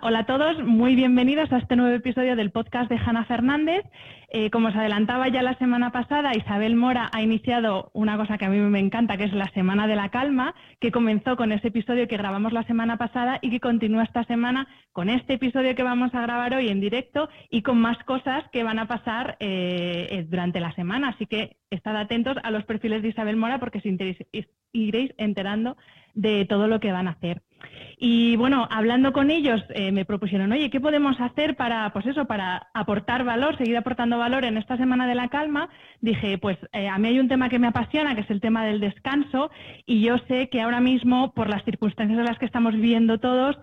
Hola a todos, muy bienvenidos a este nuevo episodio del podcast de Hanna Fernández. Eh, como os adelantaba ya la semana pasada, Isabel Mora ha iniciado una cosa que a mí me encanta, que es la Semana de la Calma, que comenzó con ese episodio que grabamos la semana pasada y que continúa esta semana con este episodio que vamos a grabar hoy en directo y con más cosas que van a pasar eh, eh, durante la semana. Así que estad atentos a los perfiles de Isabel Mora porque os iréis enterando de todo lo que van a hacer. Y bueno, hablando con ellos, eh, me propusieron, oye, ¿qué podemos hacer para, pues eso, para aportar valor, seguir aportando valor en esta semana de la calma? Dije, pues eh, a mí hay un tema que me apasiona, que es el tema del descanso, y yo sé que ahora mismo, por las circunstancias en las que estamos viviendo todos,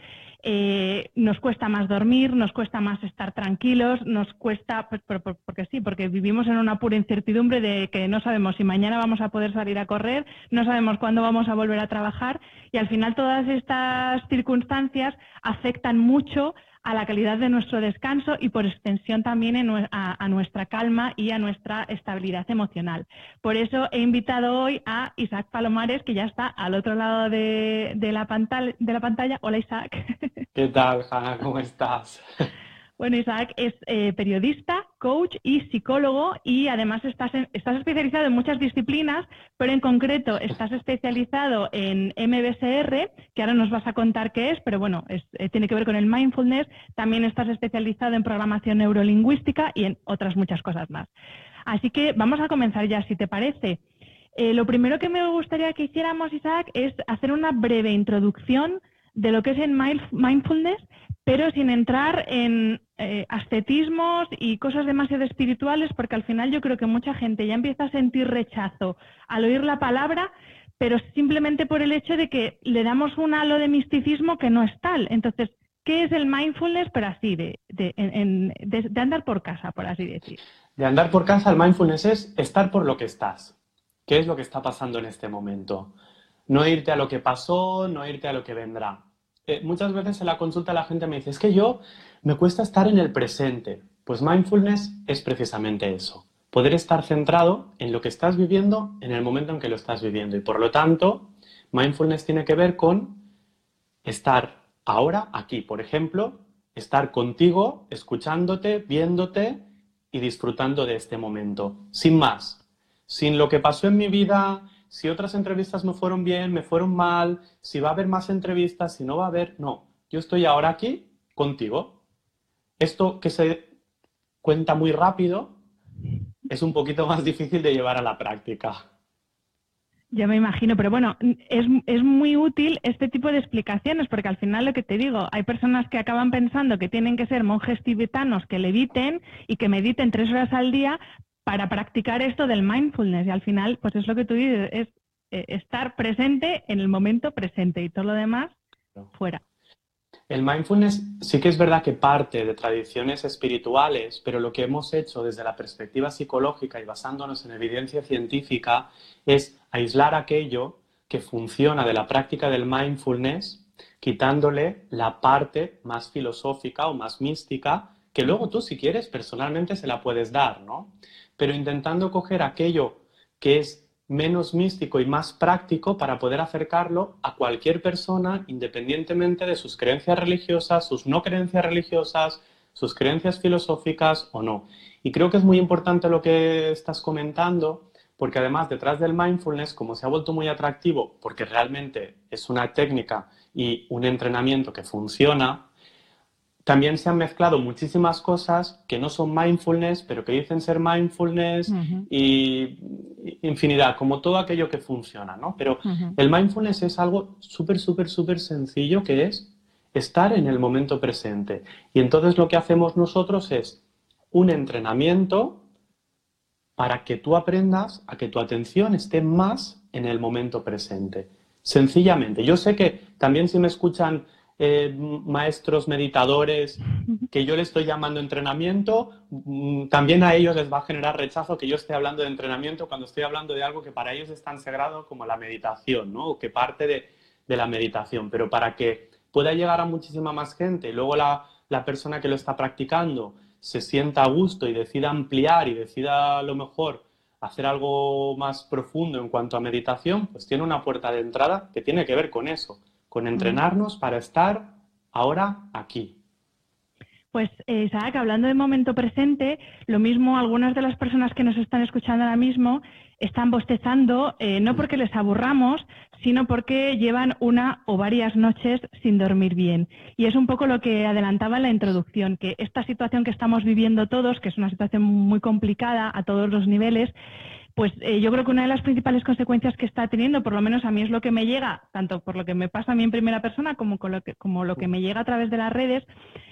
eh, nos cuesta más dormir, nos cuesta más estar tranquilos, nos cuesta, pues, porque sí, porque vivimos en una pura incertidumbre de que no sabemos si mañana vamos a poder salir a correr, no sabemos cuándo vamos a volver a trabajar y al final todas estas circunstancias afectan mucho a la calidad de nuestro descanso y por extensión también a, nuestra calma y a nuestra estabilidad emocional. Por eso he invitado hoy a Isaac Palomares, que ya está al otro lado de, la, pantalla, de la pantalla. Hola Isaac. ¿Qué tal, Hanna? ¿Cómo estás? Bueno, Isaac es eh, periodista, coach y psicólogo y además estás, estás especializado en muchas disciplinas, pero en concreto estás especializado en MBSR, que ahora nos vas a contar qué es, pero bueno, eh, tiene que ver con el mindfulness. También estás especializado en programación neurolingüística y en otras muchas cosas más. Así que vamos a comenzar ya, si te parece. Eh, lo primero que me gustaría que hiciéramos, Isaac, es hacer una breve introducción de lo que es el mindfulness, pero sin entrar en eh, ascetismos y cosas demasiado espirituales, porque al final yo creo que mucha gente ya empieza a sentir rechazo al oír la palabra, pero simplemente por el hecho de que le damos un halo de misticismo que no es tal. Entonces, ¿qué es el mindfulness, pero así, de, de andar por casa, por así decir? De andar por casa, el mindfulness es estar por lo que estás. ¿Qué es lo que está pasando en este momento? No irte a lo que pasó, no irte a lo que vendrá. Eh, muchas veces en la consulta la gente me dice, es que yo me cuesta estar en el presente. Pues mindfulness es precisamente eso, poder estar centrado en lo que estás viviendo en el momento en que lo estás viviendo. Y por lo tanto, mindfulness tiene que ver con estar ahora, aquí, por ejemplo, estar contigo, escuchándote, viéndote y disfrutando de este momento, sin más, sin lo que pasó en mi vida, si otras entrevistas me fueron bien, me fueron mal, si va a haber más entrevistas, si no va a haber, no. Yo estoy ahora aquí contigo. Esto que se cuenta muy rápido es un poquito más difícil de llevar a la práctica. Ya me imagino, pero bueno, es, es, muy útil este tipo de explicaciones, porque al final lo que te digo, hay personas que acaban pensando que tienen que ser monjes tibetanos que leviten y que mediten tres horas al día para practicar esto del mindfulness y al final, pues es lo que tú dices, es eh, estar presente en el momento presente y todo lo demás fuera. El mindfulness sí que es verdad que parte de tradiciones espirituales, pero lo que hemos hecho desde la perspectiva psicológica y basándonos en evidencia científica es aislar aquello que funciona de la práctica del mindfulness, quitándole la parte más filosófica o más mística, que luego tú si quieres personalmente se la puedes dar, ¿no? Pero intentando coger aquello que es menos místico y más práctico para poder acercarlo a cualquier persona independientemente de sus creencias religiosas, sus no creencias religiosas, sus creencias filosóficas o no. Y creo que es muy importante lo que estás comentando porque además detrás del mindfulness, como se ha vuelto muy atractivo, porque realmente es una técnica y un entrenamiento que funciona, también se han mezclado muchísimas cosas que no son mindfulness, pero que dicen ser mindfulness y infinidad, como todo aquello que funciona, ¿no? Pero el mindfulness es algo súper, súper, súper sencillo que es estar en el momento presente. Y entonces lo que hacemos nosotros es un entrenamiento para que tú aprendas a que tu atención esté más en el momento presente. Sencillamente. Yo sé que también si me escuchan eh, maestros meditadores que yo le estoy llamando entrenamiento, mm, también a ellos les va a generar rechazo que yo esté hablando de entrenamiento cuando estoy hablando de algo que para ellos es tan sagrado como la meditación, ¿no? O que parte de, la meditación. Pero para que pueda llegar a muchísima más gente luego la, la persona que lo está practicando se sienta a gusto y decida ampliar y decida a lo mejor hacer algo más profundo en cuanto a meditación, pues tiene una puerta de entrada que tiene que ver con eso con entrenarnos para estar ahora aquí. Pues eh, Isaac, hablando de momento presente, lo mismo algunas de las personas que nos están escuchando ahora mismo están bostezando, eh, no porque les aburramos, sino porque llevan una o varias noches sin dormir bien. Y es un poco lo que adelantaba en la introducción, que esta situación que estamos viviendo todos, que es una situación muy complicada a todos los niveles, pues eh, yo creo que una de las principales consecuencias que está teniendo, por lo menos a mí es lo que me llega, tanto por lo que me pasa a mí en primera persona como, con lo, que, me llega a través de las redes,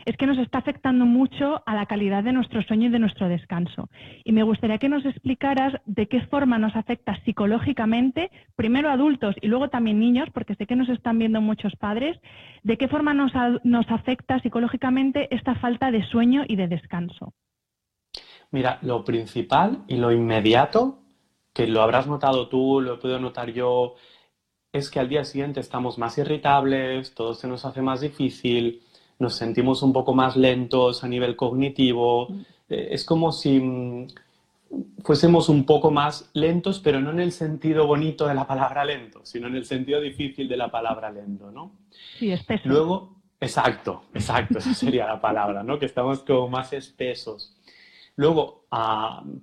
es que nos está afectando mucho a la calidad de nuestro sueño y de nuestro descanso. Y me gustaría que nos explicaras de qué forma nos afecta psicológicamente, primero adultos y luego también niños, porque sé que nos están viendo muchos padres, de qué forma nos afecta psicológicamente esta falta de sueño y de descanso. Mira, lo principal y lo inmediato que lo habrás notado tú, lo he podido notar yo, es que al día siguiente estamos más irritables, todo se nos hace más difícil, nos sentimos un poco más lentos a nivel cognitivo. Eh, es como si mm, fuésemos un poco más lentos, pero no en el sentido bonito de la palabra lento, sino en el sentido difícil de la palabra lento, ¿no? Sí, espeso. Luego, exacto, exacto, esa sería la palabra, ¿no? Que estamos como más espesos. Luego,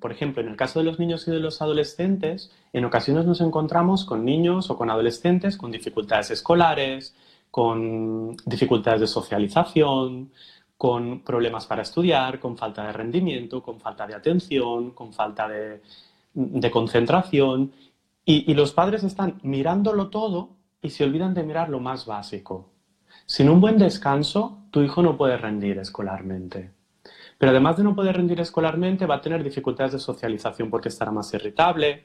por ejemplo, en el caso de los niños y de los adolescentes, en ocasiones nos encontramos con niños o con adolescentes con dificultades escolares, con dificultades de socialización, con problemas para estudiar, con falta de rendimiento, con falta de atención, con falta de, concentración. y los padres están mirándolo todo y se olvidan de mirar lo más básico. Sin un buen descanso, tu hijo no puede rendir escolarmente. Pero además de no poder rendir escolarmente, va a tener dificultades de socialización porque estará más irritable,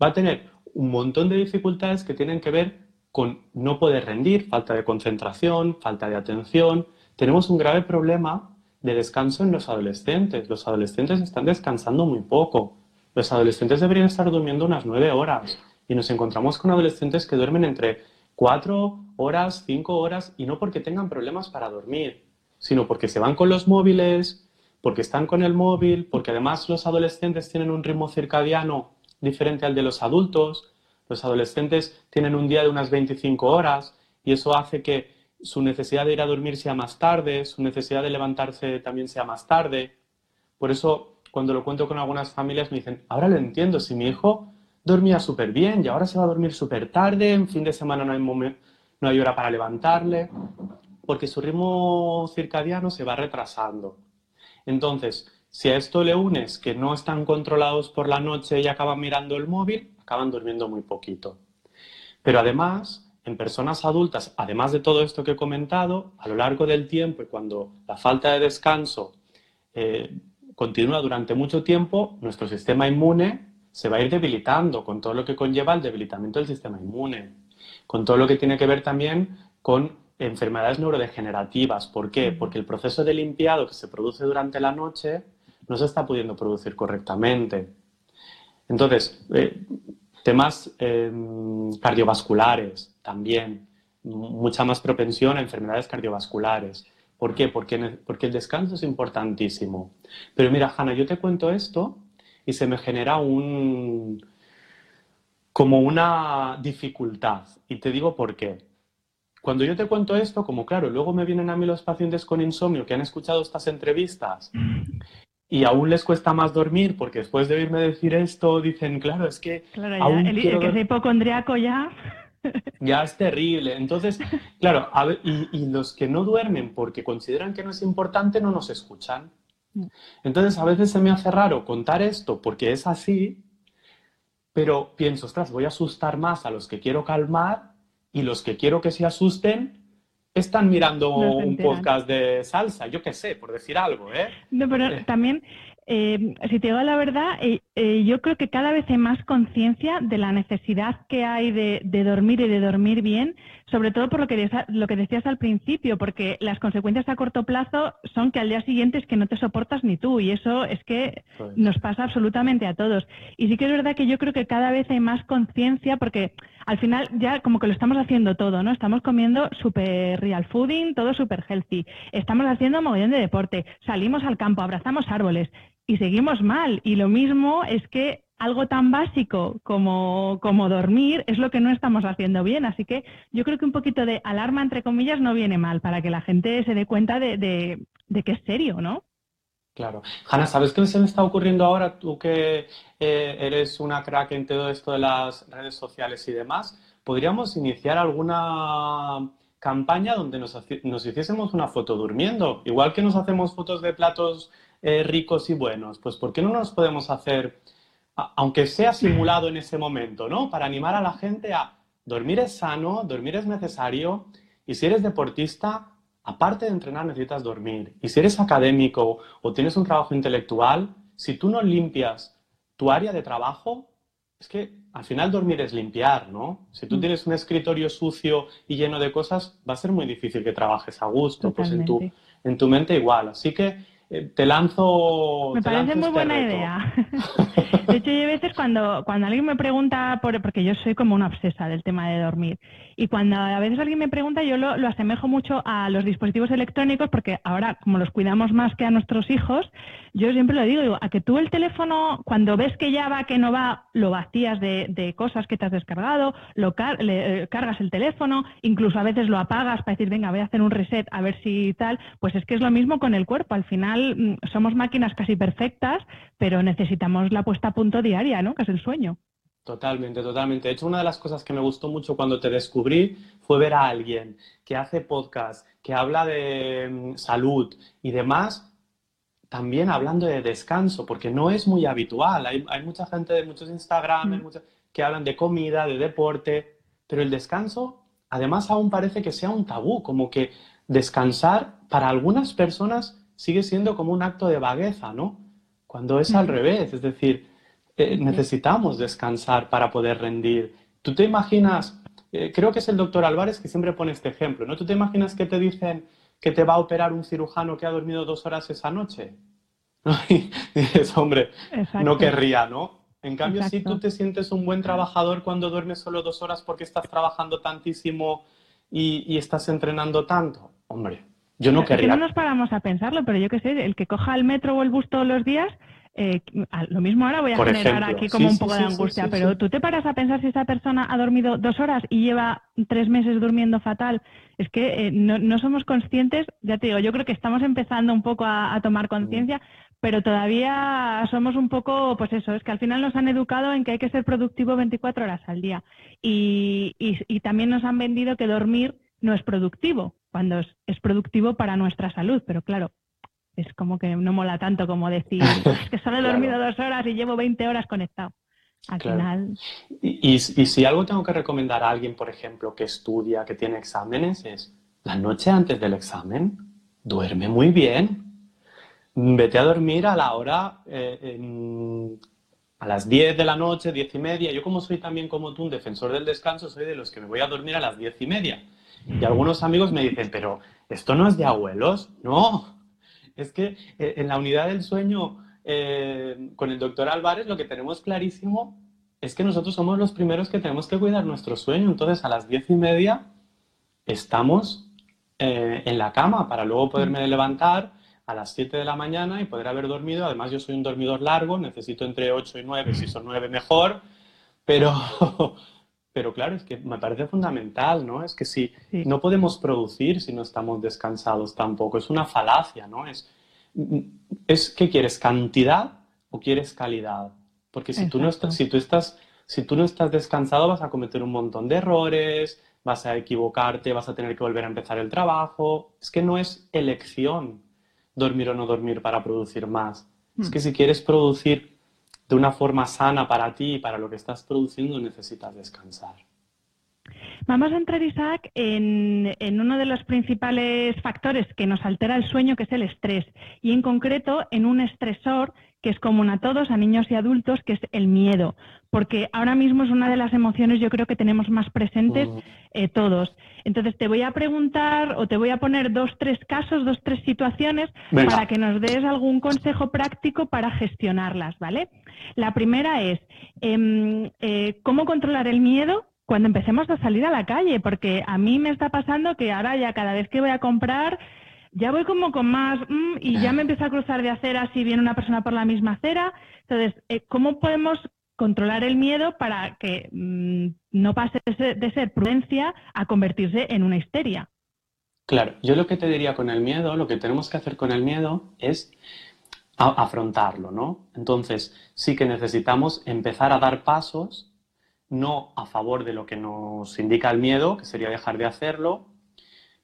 va a tener un montón de dificultades que tienen que ver con no poder rendir, falta de concentración, falta de atención. Tenemos un grave problema de descanso en los adolescentes. Los adolescentes están descansando muy poco. Los adolescentes deberían estar durmiendo unas nueve horas y nos encontramos con adolescentes que duermen entre cuatro horas, cinco horas y no porque tengan problemas para dormir, sino porque se van con los móviles, porque están con el móvil, porque además los adolescentes tienen un ritmo circadiano diferente al de los adultos. Los adolescentes tienen un día de unas 25 horas y eso hace que su necesidad de ir a dormir sea más tarde, su necesidad de levantarse también sea más tarde. Por eso, cuando lo cuento con algunas familias, me dicen, ahora lo entiendo, si mi hijo dormía súper bien y ahora se va a dormir súper tarde, en fin de semana no hay, no hay hora para levantarle, porque su ritmo circadiano se va retrasando. Entonces, si a esto le unes que no están controlados por la noche y acaban mirando el móvil, acaban durmiendo muy poquito. Pero además, en personas adultas, además de todo esto que he comentado, a lo largo del tiempo y cuando la falta de descanso eh, continúa durante mucho tiempo, nuestro sistema inmune se va a ir debilitando con todo lo que conlleva el debilitamiento del sistema inmune, con todo lo que tiene que ver también con enfermedades neurodegenerativas. ¿Por qué? Porque el proceso de limpiado que se produce durante la noche no se está pudiendo producir correctamente. Entonces, eh, temas em, cardiovasculares también, mucha más propensión a enfermedades cardiovasculares. ¿Por qué? Porque, porque el descanso es importantísimo. Pero mira, Hanna, yo te cuento esto y se me genera un como una dificultad. Y te digo por qué. Cuando yo te cuento esto, como claro, luego me vienen a mí los pacientes con insomnio que han escuchado estas entrevistas y aún les cuesta más dormir porque después de oírme decir esto dicen, claro, es que... Claro, aún el, que es hipocondriaco ya... Ya es terrible. Entonces, claro, y, los que no duermen porque consideran que no es importante no nos escuchan. Entonces, a veces se me hace raro contar esto porque es así, pero pienso, ostras, voy a asustar más a los que quiero calmar y los que quiero que se asusten están mirando un podcast de salsa, yo qué sé, por decir algo, ¿eh? No, pero eh. también eh, si te digo la verdad, eh, eh, yo creo que cada vez hay más conciencia de la necesidad que hay de, dormir y de dormir bien, sobre todo por lo que, lo que decías al principio, porque las consecuencias a corto plazo son que al día siguiente es que no te soportas ni tú, y eso es que nos pasa absolutamente a todos. Y sí que es verdad que yo creo que cada vez hay más conciencia, porque al final ya como que lo estamos haciendo todo, ¿no? Estamos comiendo super real fooding, todo super healthy, estamos haciendo mogollón de deporte, salimos al campo, abrazamos árboles, y seguimos mal. Y lo mismo es que algo tan básico como, como, dormir es lo que no estamos haciendo bien. Así que yo creo que un poquito de alarma, entre comillas, no viene mal para que la gente se dé cuenta de, de, que es serio, ¿no? Claro. Hanna, ¿sabes qué se me está ocurriendo ahora? Tú que eh, eres una crack en todo esto de las redes sociales y demás, ¿podríamos iniciar alguna campaña donde nos, nos hiciésemos una foto durmiendo? Igual que nos hacemos fotos de platos eh, ricos y buenos? Pues ¿por qué no nos podemos hacer, aunque sea simulado en ese momento, ¿no? Para animar a la gente a dormir es sano, dormir es necesario y si eres deportista, aparte de entrenar necesitas dormir. Y si eres académico o tienes un trabajo intelectual, si tú no limpias tu área de trabajo, es que al final dormir es limpiar, ¿no? Si tú mm. tienes un escritorio sucio y lleno de cosas, va a ser muy difícil que trabajes a gusto, pues en tu, en tu mente igual. Así que te lanzo. Me parece muy este buena idea. De hecho, yo a veces cuando, cuando alguien me pregunta, por, porque yo soy como una obsesa del tema de dormir, y cuando a veces alguien me pregunta, yo lo, asemejo mucho a los dispositivos electrónicos, porque ahora, como los cuidamos más que a nuestros hijos, yo siempre lo digo, digo a que tú el teléfono, cuando ves que ya va, que no va, lo vacías de, de cosas que te has descargado, lo le, eh, cargas el teléfono, incluso a veces lo apagas para decir, venga, voy a hacer un reset a ver si tal, pues es que es lo mismo con el cuerpo. Al final mm, somos máquinas casi perfectas, pero necesitamos la puesta a punto diaria, ¿no? Que es el sueño. Totalmente, totalmente. De hecho, una de las cosas que me gustó mucho cuando te descubrí fue ver a alguien que hace podcast, que habla de mm, salud y demás, también hablando de descanso, porque no es muy habitual. Hay, mucha gente de muchos Instagram mm. que hablan de comida, de deporte, pero el descanso, además, aún parece que sea un tabú, como que descansar para algunas personas sigue siendo como un acto de vagueza, ¿no? Cuando es al revés, es decir, eh, necesitamos descansar para poder rendir. ¿Tú te imaginas, eh, creo que es el doctor Álvarez que siempre pone este ejemplo, ¿no? ¿Tú te imaginas que te dicen que te va a operar un cirujano que ha dormido dos horas esa noche? y dices, hombre, no querría, ¿no? En cambio, si tú te sientes un buen trabajador cuando duermes solo dos horas porque estás trabajando tantísimo y, y estás entrenando tanto, hombre, yo no querría. no nos paramos a pensarlo, pero yo qué sé, el que coja el metro o el bus todos los días eh, lo mismo ahora voy a generar aquí como un poco de angustia, pero tú te paras a pensar si esa persona ha dormido dos horas y lleva tres meses durmiendo fatal. Es que eh, no, somos conscientes, ya te digo, yo creo que estamos empezando un poco a, tomar conciencia, pero todavía somos un poco, pues eso, es que al final nos han educado en que hay que ser productivo 24 horas al día. Y, y, también nos han vendido que dormir no es productivo, cuando es productivo para nuestra salud, pero claro, es como que no mola tanto como decir, es que solo he dormido dos horas y llevo 20 horas conectado. Al final. Y, si algo tengo que recomendar a alguien, por ejemplo, que estudia, que tiene exámenes, es la noche antes del examen, duerme muy bien. Vete a dormir a la hora, eh, a las 10 de la noche, 10 y media. Yo como soy también como tú un defensor del descanso, soy de los que me voy a dormir a las 10 y media. Y algunos amigos me dicen, pero esto no es de abuelos. No, es que eh, en la unidad del sueño eh, con el doctor Álvarez lo que tenemos clarísimo es que nosotros somos los primeros que tenemos que cuidar nuestro sueño. Entonces a las diez y media estamos eh, en la cama para luego poderme levantar a las 7 de la mañana y poder haber dormido. Además yo soy un dormidor largo, necesito entre 8 y 9, si son 9 mejor, pero Pero claro, es que me parece fundamental, ¿no? Es que si no podemos producir si no estamos descansados tampoco, es una falacia, ¿no? Es, es ¿qué quieres? ¿Cantidad o quieres calidad? Porque si tú, no estás, si, tú estás, si tú no estás descansado vas a cometer un montón de errores, vas a equivocarte, vas a tener que volver a empezar el trabajo. Es que no es elección dormir o no dormir para producir más. Es que mm. si quieres producir de una forma sana para ti y para lo que estás produciendo, necesitas descansar. Vamos a entrar, Isaac, en, en, uno de los principales factores que nos altera el sueño, que es el estrés, y en concreto en un estresor que es común a todos, a niños y adultos, que es el miedo, porque ahora mismo es una de las emociones yo creo que tenemos más presentes eh, todos. Entonces te voy a preguntar o te voy a poner dos, tres casos, dos, tres situaciones para que nos des algún consejo práctico para gestionarlas, ¿vale? La primera es, em, eh, ¿cómo controlar el miedo cuando empecemos a salir a la calle? Porque a mí me está pasando que ahora ya cada vez que voy a comprar ya voy como con más mm, y ya me empiezo a cruzar de acera si viene una persona por la misma acera. Entonces, eh, ¿cómo podemos controlar el miedo para que mm, no pase de ser, prudencia a convertirse en una histeria? Claro, yo lo que te diría con el miedo, lo que tenemos que hacer con el miedo es afrontarlo, ¿no? Entonces, sí que necesitamos empezar a dar pasos, no a favor de lo que nos indica el miedo, que sería dejar de hacerlo,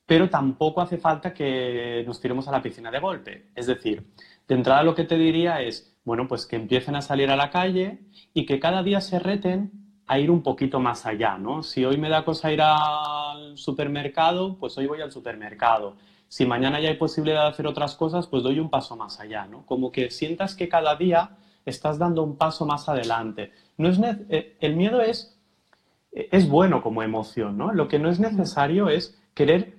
pero tampoco hace falta que nos tiremos a la piscina de golpe. Es decir, de entrada lo que te diría es, bueno, pues que empiecen a salir a la calle y que cada día se reten a ir un poquito más allá, ¿no? Si hoy me da cosa ir al supermercado, pues hoy voy al supermercado. Si mañana ya hay posibilidad de hacer otras cosas, pues doy un paso más allá, ¿no? Como que sientas que cada día estás dando un paso más adelante. No es eh, el miedo es, es bueno como emoción, ¿no? Lo que no es necesario es querer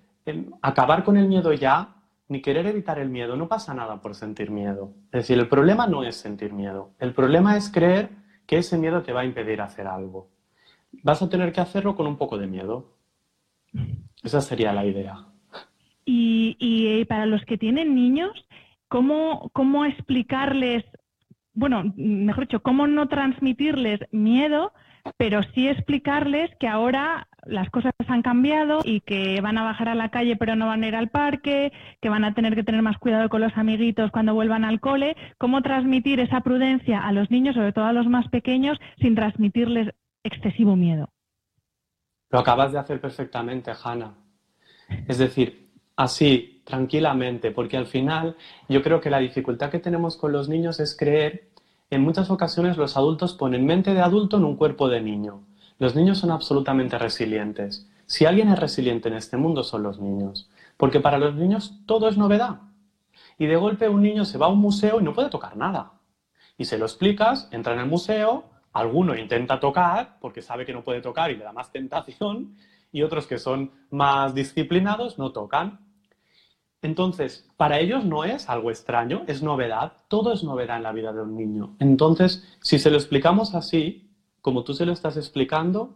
acabar con el miedo ya, ni querer evitar el miedo. No pasa nada por sentir miedo. Es decir, el problema no es sentir miedo. El problema es creer que ese miedo te va a impedir hacer algo. Vas a tener que hacerlo con un poco de miedo. Esa sería la idea. Y, y para los que tienen niños, ¿cómo, ¿cómo explicarles, bueno, mejor dicho, cómo no transmitirles miedo, pero sí explicarles que ahora las cosas han cambiado y que van a bajar a la calle pero no van a ir al parque, que van a tener que tener más cuidado con los amiguitos cuando vuelvan al cole, cómo transmitir esa prudencia a los niños, sobre todo a los más pequeños, sin transmitirles excesivo miedo. Lo acabas de hacer perfectamente, Hanna. Es decir, así, tranquilamente, porque al final yo creo que la dificultad que tenemos con los niños es creer, en muchas ocasiones los adultos ponen mente de adulto en un cuerpo de niño. Los niños son absolutamente resilientes. Si alguien es resiliente en este mundo son los niños, porque para los niños todo es novedad. Y de golpe un niño se va a un museo y no puede tocar nada. Y se lo explicas, entra en el museo, alguno intenta tocar porque sabe que no puede tocar y le da más tentación, y otros que son más disciplinados no tocan. Entonces, para ellos no es algo extraño, es novedad, todo es novedad en la vida de un niño. Entonces, si se lo explicamos así, como tú se lo estás explicando,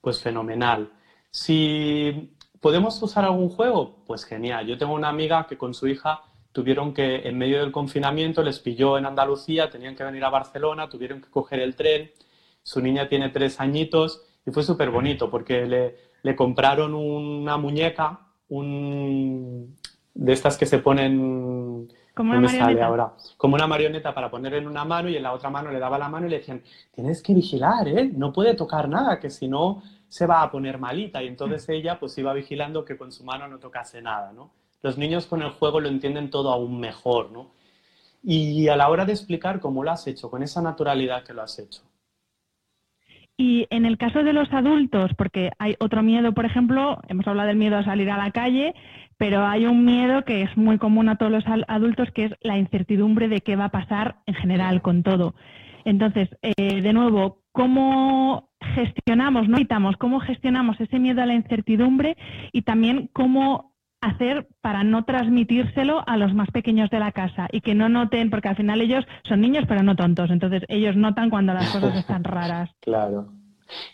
pues fenomenal. Si podemos usar algún juego, pues genial. Yo tengo una amiga que con su hija tuvieron que, en medio del confinamiento, les pilló en Andalucía, tenían que venir a Barcelona, tuvieron que coger el tren. Su niña tiene tres añitos y fue súper bonito porque le, le, compraron una muñeca, un, de estas que se ponen como una marioneta. ahora? Como una marioneta para poner en una mano y en la otra mano le daba la mano y le decían, tienes que vigilar, ¿eh? No puede tocar nada, que si no se va a poner malita. Y entonces mm. ella pues iba vigilando que con su mano no tocase nada, ¿no? Los niños con el juego lo entienden todo aún mejor, ¿no? Y a la hora de explicar cómo lo has hecho, con esa naturalidad que lo has hecho. Y en el caso de los adultos, porque hay otro miedo, por ejemplo, hemos hablado del miedo a salir a la calle, pero hay un miedo que es muy común a todos los adultos, que es la incertidumbre de qué va a pasar en general con todo. Entonces, eh, de nuevo, ¿cómo gestionamos, no evitamos, cómo gestionamos ese miedo a la incertidumbre y también cómo hacer para no transmitírselo a los más pequeños de la casa y que no noten, porque al final ellos son niños pero no tontos, entonces ellos notan cuando las cosas están raras. Claro.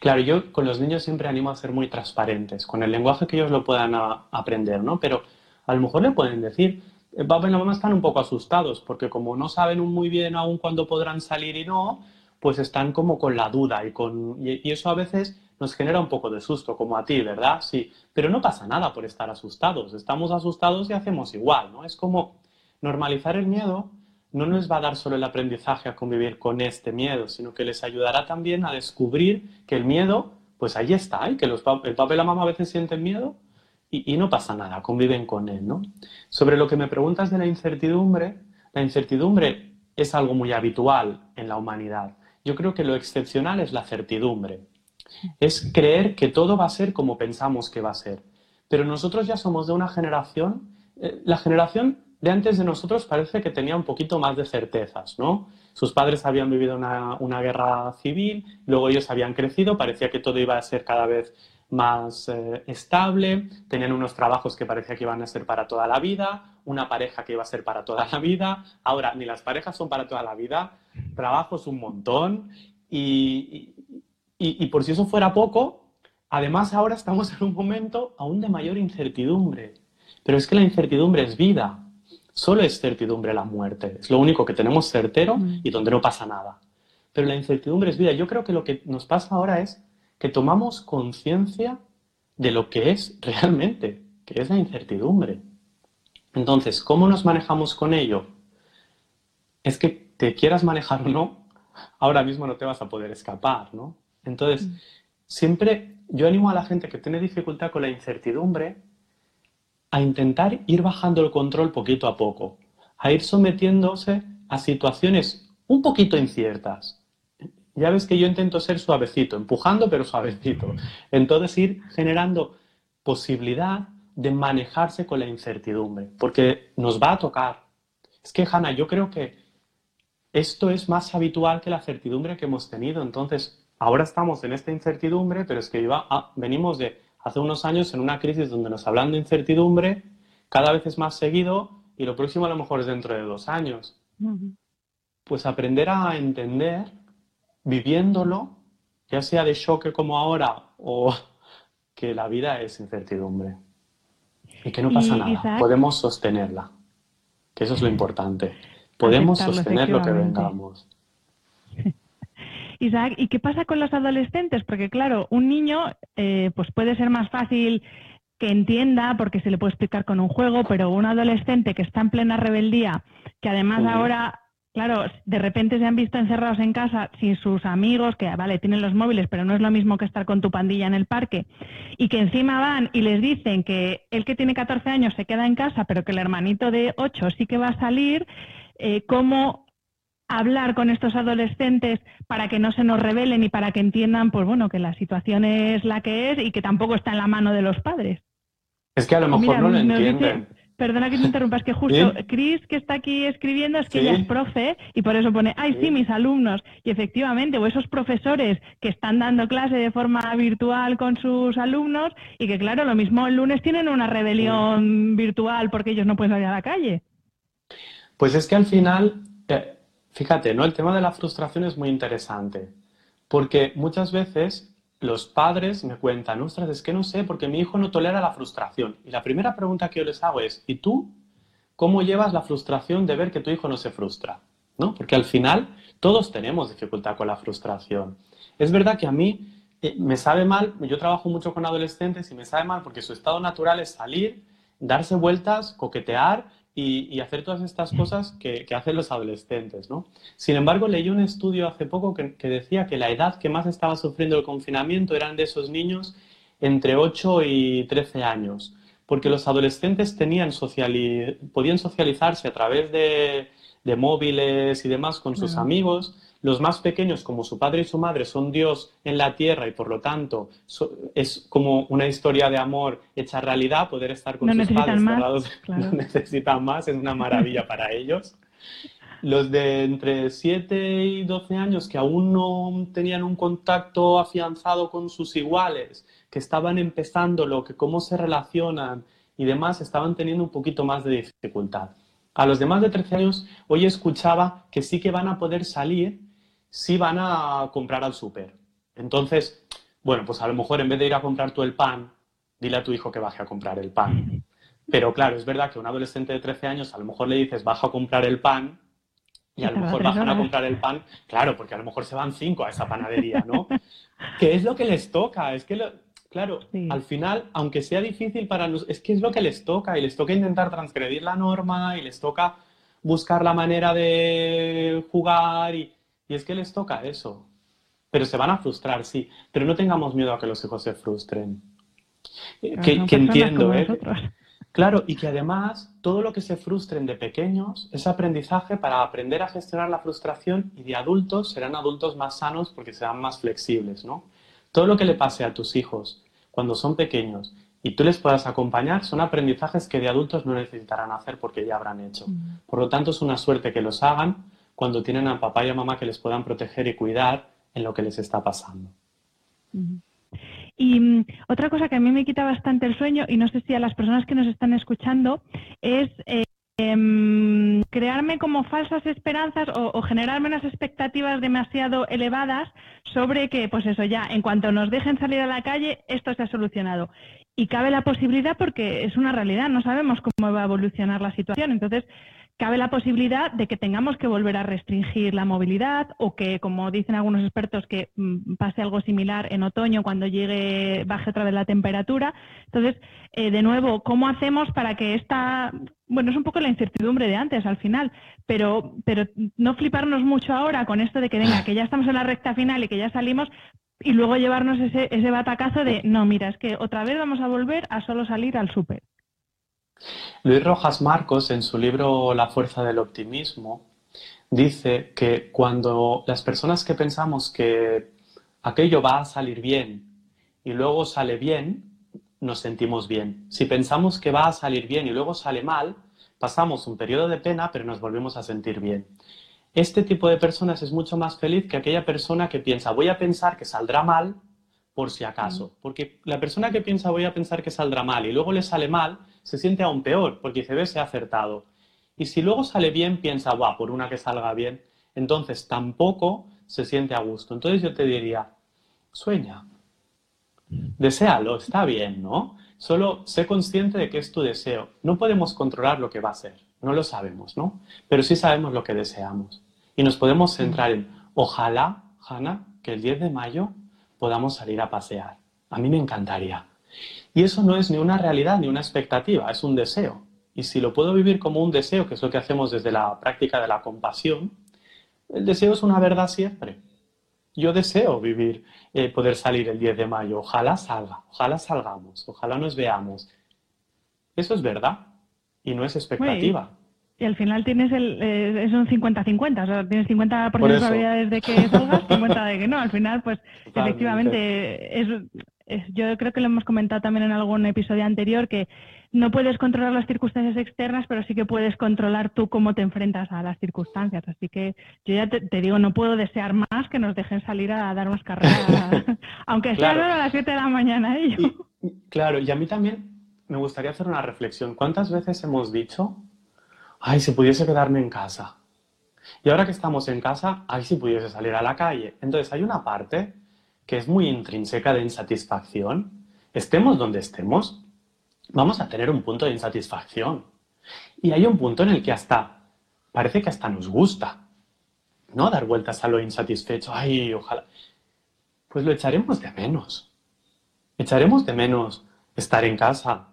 Claro, yo con los niños siempre animo a ser muy transparentes, con el lenguaje que ellos lo puedan aprender, ¿no? Pero a lo mejor le pueden decir, eh, papá y la mamá están un poco asustados, porque como no saben muy bien aún cuándo podrán salir y no, pues están como con la duda y, con, y eso a veces nos genera un poco de susto, como a ti, ¿verdad? Sí, pero no pasa nada por estar asustados, estamos asustados y hacemos igual, ¿no? Es como normalizar el miedo no nos va a dar solo el aprendizaje a convivir con este miedo, sino que les ayudará también a descubrir que el miedo, pues ahí está, y que el papá y la mamá a veces sienten miedo y, y, no pasa nada, conviven con él, ¿no? Sobre lo que me preguntas de la incertidumbre, la incertidumbre es algo muy habitual en la humanidad. Yo creo que lo excepcional es la certidumbre. Es creer que todo va a ser como pensamos que va a ser. Pero nosotros ya somos de una generación, eh, la generación de antes de nosotros parece que tenía un poquito más de certezas, ¿no? Sus padres habían vivido una, una guerra civil, luego ellos habían crecido, parecía que todo iba a ser cada vez más eh, estable, tenían unos trabajos que parecía que iban a ser para toda la vida, una pareja que iba a ser para toda la vida. Ahora, ni las parejas son para toda la vida, trabajos un montón y, y, y por si eso fuera poco, además ahora estamos en un momento aún de mayor incertidumbre. Pero es que la incertidumbre es vida. Solo es certidumbre la muerte. Es lo único que tenemos certero Mm. y donde no pasa nada. Pero la incertidumbre es vida. Yo creo que lo que nos pasa ahora es que tomamos conciencia de lo que es realmente, que es la incertidumbre. Entonces, ¿cómo nos manejamos con ello? Es que te quieras manejar o no, ahora mismo no te vas a poder escapar, ¿no? Entonces, siempre yo animo a la gente que tiene dificultad con la incertidumbre a intentar ir bajando el control poquito a poco, a ir sometiéndose a situaciones un poquito inciertas. Ya ves que yo intento ser suavecito, empujando pero suavecito. Entonces ir generando posibilidad de manejarse con la incertidumbre, porque nos va a tocar. Es que, Hanna, yo creo que esto es más habitual que la certidumbre que hemos tenido. Entonces, ahora estamos en esta incertidumbre, pero es que iba a- venimos de hace unos años en una crisis donde nos hablan de incertidumbre, cada vez es más seguido y lo próximo a lo mejor es dentro de dos años. Pues aprender a entender, viviéndolo, ya sea de choque como ahora o que la vida es incertidumbre y que no pasa Y, nada, podemos sostenerla, que eso es lo importante. Podemos Aceptarlo, sostener lo que vengamos. Isaac, ¿y qué pasa con los adolescentes? Porque claro, un niño eh, pues puede ser más fácil que entienda porque se le puede explicar con un juego, pero un adolescente que está en plena rebeldía, que además ahora, claro, de repente se han visto encerrados en casa sin sus amigos, que vale, tienen los móviles, pero no es lo mismo que estar con tu pandilla en el parque, y que encima van y les dicen que el que tiene 14 años se queda en casa, pero que el hermanito de 8 sí que va a salir, eh, ¿cómo hablar con estos adolescentes para que no se nos rebelen y para que entiendan, pues bueno, que la situación es la que es y que tampoco está en la mano de los padres. Es que a lo mejor Mira, no lo dice- entienden. Perdona que te interrumpa, es que justo ¿Sí? Cris, que está aquí escribiendo, es que Sí. ella es profe y por eso pone, ay, sí, Sí. mis alumnos. Y efectivamente, o esos profesores que están dando clase de forma virtual con sus alumnos y que, claro, lo mismo el lunes tienen una rebelión virtual porque ellos no pueden salir a la calle. Pues es que al final, eh, fíjate, ¿no? El tema de la frustración es muy interesante, porque muchas veces los padres me cuentan, ostras, es que no sé, porque mi hijo no tolera la frustración. Y la primera pregunta que yo les hago es, ¿y tú cómo llevas la frustración de ver que tu hijo no se frustra? ¿No? Porque al final todos tenemos dificultad con la frustración. Es verdad que a mí eh, me sabe mal, yo trabajo mucho con adolescentes y me sabe mal porque su estado natural es salir, darse vueltas, coquetear y, y hacer todas estas cosas que, que hacen los adolescentes, ¿no? Sin embargo, leí un estudio hace poco que, que decía que la edad que más estaba sufriendo el confinamiento eran de esos niños entre 8 y 13 años, porque los adolescentes tenían sociali- podían socializarse a través de, de móviles y demás con sus amigos. Los más pequeños, como su padre y su madre, son Dios en la tierra y por lo tanto so- es como una historia de amor hecha realidad, poder estar con No sus padres más, cerrados, claro. no necesitan más, es una maravilla para ellos. Los de entre 7 y 12 años que aún no tenían un contacto afianzado con sus iguales, que estaban empezando lo que cómo se relacionan y demás, estaban teniendo un poquito más de dificultad. A los demás de 13 años, hoy escuchaba que sí que van a poder salir si van a comprar al súper. Entonces, bueno, pues a lo mejor en vez de ir a comprar tú el pan, dile a tu hijo que baje a comprar el pan. Pero claro, es verdad que a un adolescente de 13 años a lo mejor le dices baja a comprar el pan y a lo mejor bajan a comprar el pan, claro, porque a lo mejor se van cinco a esa panadería, ¿no? que es lo que les toca, es que, lo- claro, Sí. al final, aunque sea difícil para nosotros, es que es lo que les toca y les toca intentar transgredir la norma y les toca buscar la manera de jugar y, es que les toca eso. Pero se van a frustrar, sí, pero no tengamos miedo a que los hijos se frustren. que, entiendo, ¿eh? Claro, y que además todo lo que se frustren de pequeños es aprendizaje para aprender a gestionar la frustración y de adultos serán adultos más sanos porque serán más flexibles, ¿no? Todo lo que le pase a tus hijos cuando son pequeños y tú les puedas acompañar son aprendizajes que de adultos no necesitarán hacer porque ya habrán hecho. Mm. Por lo tanto, es una suerte que los hagan cuando tienen a papá y a mamá que les puedan proteger y cuidar en lo que les está pasando. Y mm, otra cosa que a mí me quita bastante el sueño, y no sé si a las personas que nos están escuchando, es eh, em, crearme como falsas esperanzas o, generarme unas expectativas demasiado elevadas sobre que, pues eso, ya en cuanto nos dejen salir a la calle, esto se ha solucionado. Y cabe la posibilidad porque es una realidad, no sabemos cómo va a evolucionar la situación. Entonces, cabe la posibilidad de que tengamos que volver a restringir la movilidad o que, como dicen algunos expertos, que mm, pase algo similar en otoño cuando llegue, baje otra vez la temperatura. Entonces, eh, de nuevo, ¿cómo hacemos para que esta, bueno, es un poco la incertidumbre de antes al final, pero, pero no fliparnos mucho ahora con esto de que venga, que ya estamos en la recta final y que ya salimos, y luego llevarnos ese, ese batacazo de, no, mira, es que otra vez vamos a volver a solo salir al súper. Luis Rojas Marcos, en su libro La fuerza del optimismo, dice que cuando las personas que pensamos que aquello va a salir bien y luego sale bien, nos sentimos bien. Si pensamos que va a salir bien y luego sale mal, pasamos un periodo de pena, pero nos volvemos a sentir bien. Este tipo de personas es mucho más feliz que aquella persona que piensa, voy a pensar que saldrá mal por si acaso. Mm. Porque la persona que piensa, voy a pensar que saldrá mal y luego le sale mal, se siente aún peor porque dice, ve, se ha acertado. Y si luego sale bien, piensa, guau, por una que salga bien, entonces tampoco se siente a gusto. Entonces yo te diría, sueña, deséalo, está bien, ¿no? Solo sé consciente de que es tu deseo. No podemos controlar lo que va a ser, no lo sabemos, ¿no? Pero sí sabemos lo que deseamos. Y nos podemos centrar en, ojalá, Hanna, que el 10 de mayo podamos salir a pasear. A mí me encantaría. Y eso no es ni una realidad ni una expectativa, es un deseo. Y si lo puedo vivir como un deseo, que es lo que hacemos desde la práctica de la compasión, el deseo es una verdad siempre. Yo deseo vivir, eh, poder salir el 10 de mayo. Ojalá salga, ojalá salgamos, ojalá nos veamos. Eso es verdad y no es expectativa. Y al final tienes el, eh, es un 50-50, o sea, tienes 50% de probabilidades de que salgas, 50 de que no. Al final, pues efectivamente, es, yo creo que lo hemos comentado también en algún episodio anterior, que no puedes controlar las circunstancias externas, pero sí que puedes controlar tú cómo te enfrentas a las circunstancias. Así que yo ya te, digo, no puedo desear más que nos dejen salir a dar unas carreras, aunque sea a las 7 de la mañana. ¿eh? claro, y a mí también me gustaría hacer una reflexión. ¿Cuántas veces hemos dicho, ay, si pudiese quedarme en casa? Y ahora que estamos en casa, ay, si pudiese salir a la calle. Entonces hay una parte que es muy intrínseca de insatisfacción, estemos donde estemos, vamos a tener un punto de insatisfacción. Y hay un punto en el que hasta, parece que hasta nos gusta, ¿no? Dar vueltas a lo insatisfecho, ay, ojalá. Pues lo echaremos de menos. Echaremos de menos estar en casa,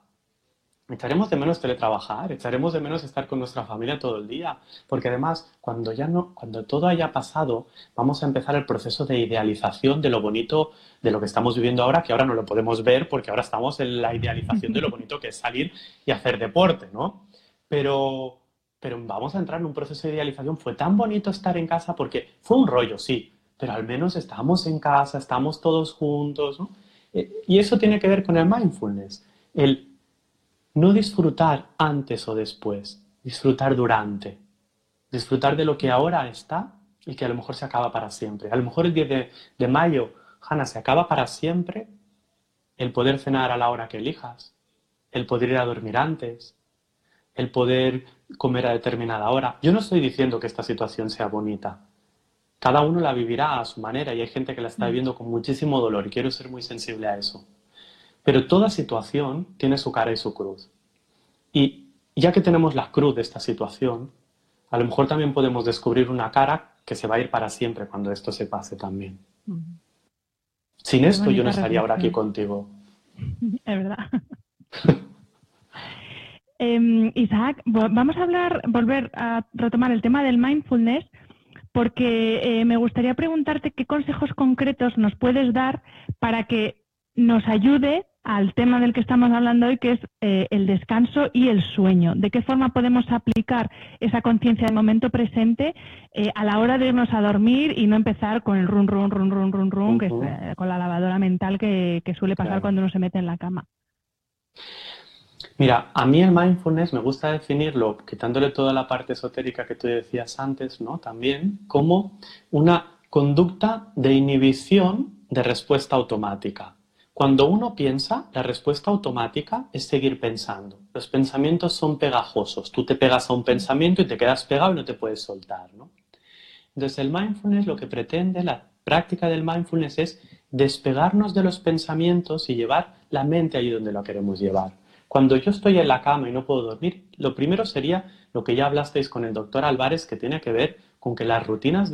echaremos de menos teletrabajar, echaremos de menos estar con nuestra familia todo el día, porque además cuando ya no, cuando todo haya pasado, vamos a empezar el proceso de idealización de lo bonito de lo que estamos viviendo ahora, que ahora no lo podemos ver porque ahora estamos en la idealización de lo bonito que es salir y hacer deporte, ¿no? Pero pero vamos a entrar en un proceso de idealización. Fue tan bonito estar en casa porque fue un rollo, sí, pero al menos estamos en casa, estamos todos juntos, ¿no? Eh, y eso tiene que ver con el mindfulness, el no disfrutar antes o después, disfrutar durante, disfrutar de lo que ahora está y que a lo mejor se acaba para siempre. A lo mejor el 10 de, mayo, Hanna, se acaba para siempre el poder cenar a la hora que elijas, el poder ir a dormir antes, el poder comer a determinada hora. Yo no estoy diciendo que esta situación sea bonita. Cada uno la vivirá a su manera y hay gente que la está viviendo con muchísimo dolor y quiero ser muy sensible a eso. Pero toda situación tiene su cara y su cruz. Y ya que tenemos la cruz de esta situación, a lo mejor también podemos descubrir una cara que se va a ir para siempre cuando esto se pase también. Sin esto yo no estaría ahora aquí contigo. Es verdad. Em, Isaac, vamos a hablar, volver a retomar el tema del mindfulness, porque eh, me gustaría preguntarte qué consejos concretos nos puedes dar para que nos ayude al tema del que estamos hablando hoy, que es eh, el descanso y el sueño. ¿De qué forma podemos aplicar esa conciencia del momento presente eh, a la hora de irnos a dormir y no empezar con el run, run, run, run, run, run, que es, con la lavadora mental que, suele pasar cuando uno se mete en la cama? Mira, a mí el mindfulness me gusta definirlo, quitándole toda la parte esotérica que tú decías antes, ¿no? También como una conducta de inhibición de respuesta automática. Cuando uno piensa, la respuesta automática es seguir pensando. Los pensamientos son pegajosos. Tú te pegas a un pensamiento y te quedas pegado y no te puedes soltar, ¿no? Entonces el mindfulness lo que pretende, la práctica del mindfulness es despegarnos de los pensamientos y llevar la mente allí donde la queremos llevar. Cuando yo estoy en la cama y no puedo dormir, lo primero sería lo que ya hablasteis con el doctor Álvarez, que tiene que ver con que las rutinas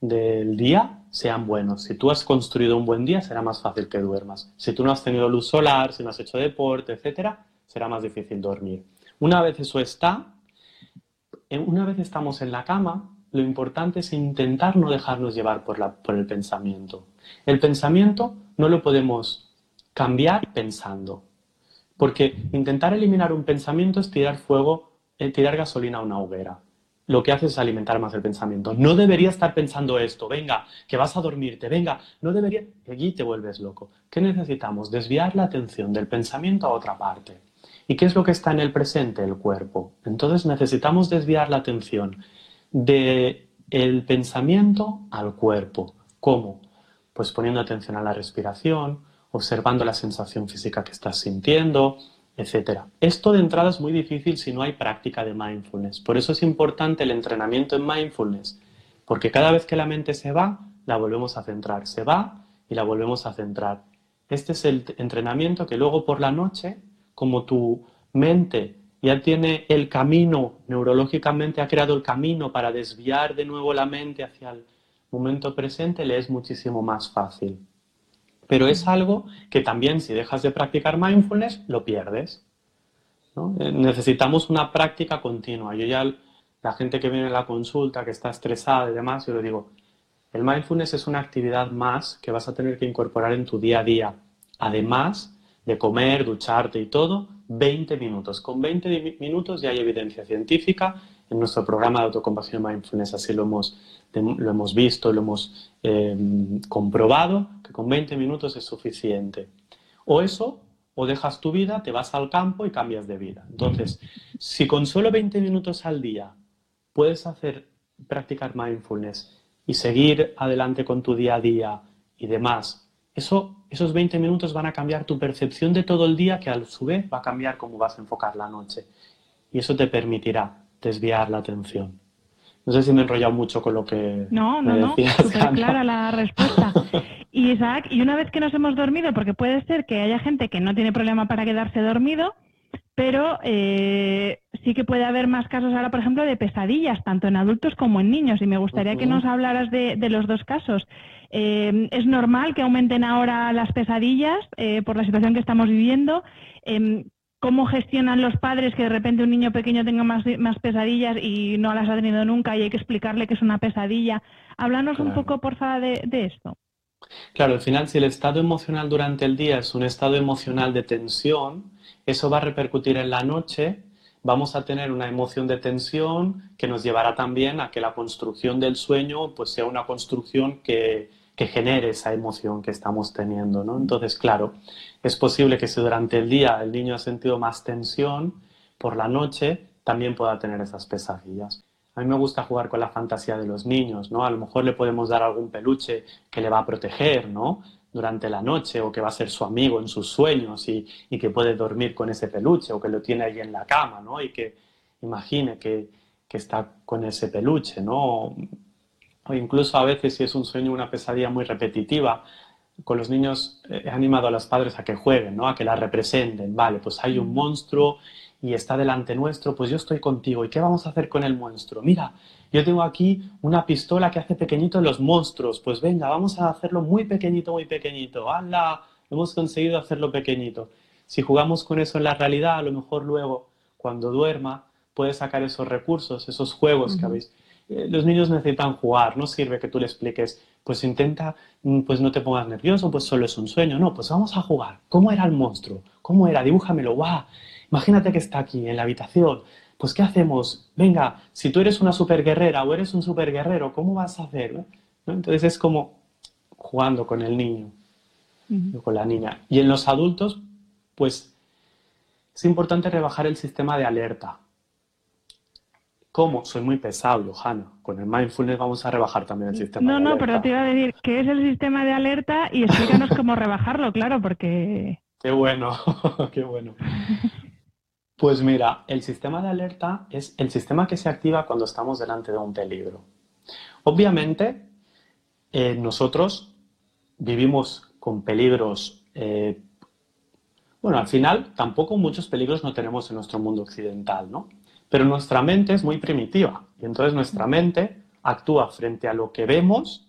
del día sean buenos. Si tú has construido un buen día, será más fácil que duermas. Si tú no has tenido luz solar, si no has hecho deporte, etcétera, será más difícil dormir. Una vez eso está, eh, una vez estamos en la cama, lo importante es intentar no dejarnos llevar por, el pensamiento. El pensamiento no lo podemos cambiar pensando. Porque intentar eliminar un pensamiento es tirar fuego, eh, tirar gasolina a una hoguera. Lo que hace es alimentar más el pensamiento. No debería estar pensando esto, venga, que vas a dormirte, venga, no debería. Allí te vuelves loco. ¿Qué necesitamos? Desviar la atención del pensamiento a otra parte. ¿Y qué es lo que está en el presente? El cuerpo. Entonces necesitamos desviar la atención del el pensamiento al cuerpo. ¿Cómo? Pues poniendo atención a la respiración, observando la sensación física que estás sintiendo, Esto de entrada es muy difícil si no hay práctica de mindfulness. Por eso es importante el entrenamiento en mindfulness, porque cada vez que la mente se va, la volvemos a centrar, se va y la volvemos a centrar. Este es el entrenamiento que luego por la noche, como tu mente ya tiene el camino, neurológicamente ha creado el camino para desviar de nuevo la mente hacia el momento presente, le es muchísimo más fácil. Pero es algo que también si dejas de practicar mindfulness, lo pierdes. Eh, necesitamos una práctica continua. Yo ya, la gente que viene a la consulta, que está estresada y demás, yo le digo, el mindfulness es una actividad más que vas a tener que incorporar en tu día a día. Además de comer, ducharte y todo, 20 minutos. Con 20 minutos ya hay evidencia científica. En nuestro programa de autocompasión mindfulness así lo hemos lo hemos visto, lo hemos em, comprobado, con 20 minutos es suficiente. O eso, o dejas tu vida, te vas al campo y cambias de vida. Entonces, si con solo 20 minutos al día puedes hacer, practicar mindfulness y seguir adelante con tu día a día y demás, eso, esos 20 minutos van a cambiar tu percepción de todo el día, que a su vez va a cambiar cómo vas a enfocar la noche. Y eso te permitirá desviar la atención. No sé si me he enrollado mucho con lo que. No, no, no. Súper clara la respuesta. Y Isaac, y una vez que nos hemos dormido, porque puede ser que haya gente que no tiene problema para quedarse dormido, pero eh, sí que puede haber más casos ahora, por ejemplo, de pesadillas, tanto en adultos como en niños. Y me gustaría que nos hablaras de, los dos casos. Eh, ¿Es normal que aumenten ahora las pesadillas eh, por la situación que estamos viviendo? Em, cómo gestionan los padres que de repente un niño pequeño tenga más, pesadillas y no las ha tenido nunca y hay que explicarle que es una pesadilla. Háblanos un poco, por favor, de, esto. Claro, al final, si el estado emocional durante el día es un estado emocional de tensión, eso va a repercutir en la noche. Vamos a tener una emoción de tensión que nos llevará también a que la construcción del sueño pues, sea una construcción que, que genere esa emoción que estamos teniendo. ¿no? Entonces, claro, es posible que si durante el día el niño ha sentido más tensión, por la noche también pueda tener esas pesadillas. A mí me gusta jugar con la fantasía de los niños, ¿no? A lo mejor le podemos dar algún peluche que le va a proteger, ¿no? Durante la noche o que va a ser su amigo en sus sueños y, que puede dormir con ese peluche o que lo tiene ahí en la cama, ¿no? Y que imagine que, que está con ese peluche, ¿no? O incluso a veces si es un sueño, una pesadilla muy repetitiva, con los niños eh, he animado a los padres a que jueguen, ¿no? a que la representen. Vale, pues hay un monstruo y está delante nuestro, pues yo estoy contigo. ¿Y qué vamos a hacer con el monstruo? Mira, yo tengo aquí una pistola que hace pequeñitos los monstruos. Pues venga, vamos a hacerlo muy pequeñito, muy pequeñito. ¡Hala! Hemos conseguido hacerlo pequeñito. Si jugamos con eso en la realidad, a lo mejor luego, cuando duerma, puede sacar esos recursos, esos juegos que habéis. Eh, los niños necesitan jugar, no sirve que tú le expliques, pues intenta, mm, pues no te pongas nervioso, pues solo es un sueño. No, pues vamos a jugar. ¿Cómo era el monstruo? ¿Cómo era? Dibújamelo, ¡guau! Imagínate que está aquí en la habitación. Pues, ¿qué hacemos? Venga, si tú eres una superguerrera o eres un superguerrero, ¿cómo vas a hacer? Entonces es como jugando con el niño, o con la niña. Y en los adultos, pues es importante rebajar el sistema de alerta. ¿Cómo? Soy muy pesado, Johanna. Con el mindfulness vamos a rebajar también el sistema no, de alerta. No, no, pero te iba a decir, ¿qué es el sistema de alerta? Y explícanos cómo rebajarlo, claro, porque... Qué bueno, qué bueno. Pues mira, el sistema de alerta es el sistema que se activa cuando estamos delante de un peligro. Obviamente, eh, nosotros vivimos con peligros eh, bueno, al final tampoco muchos peligros no tenemos en nuestro mundo occidental, ¿no? Pero nuestra mente es muy primitiva y entonces nuestra mente actúa frente a lo que vemos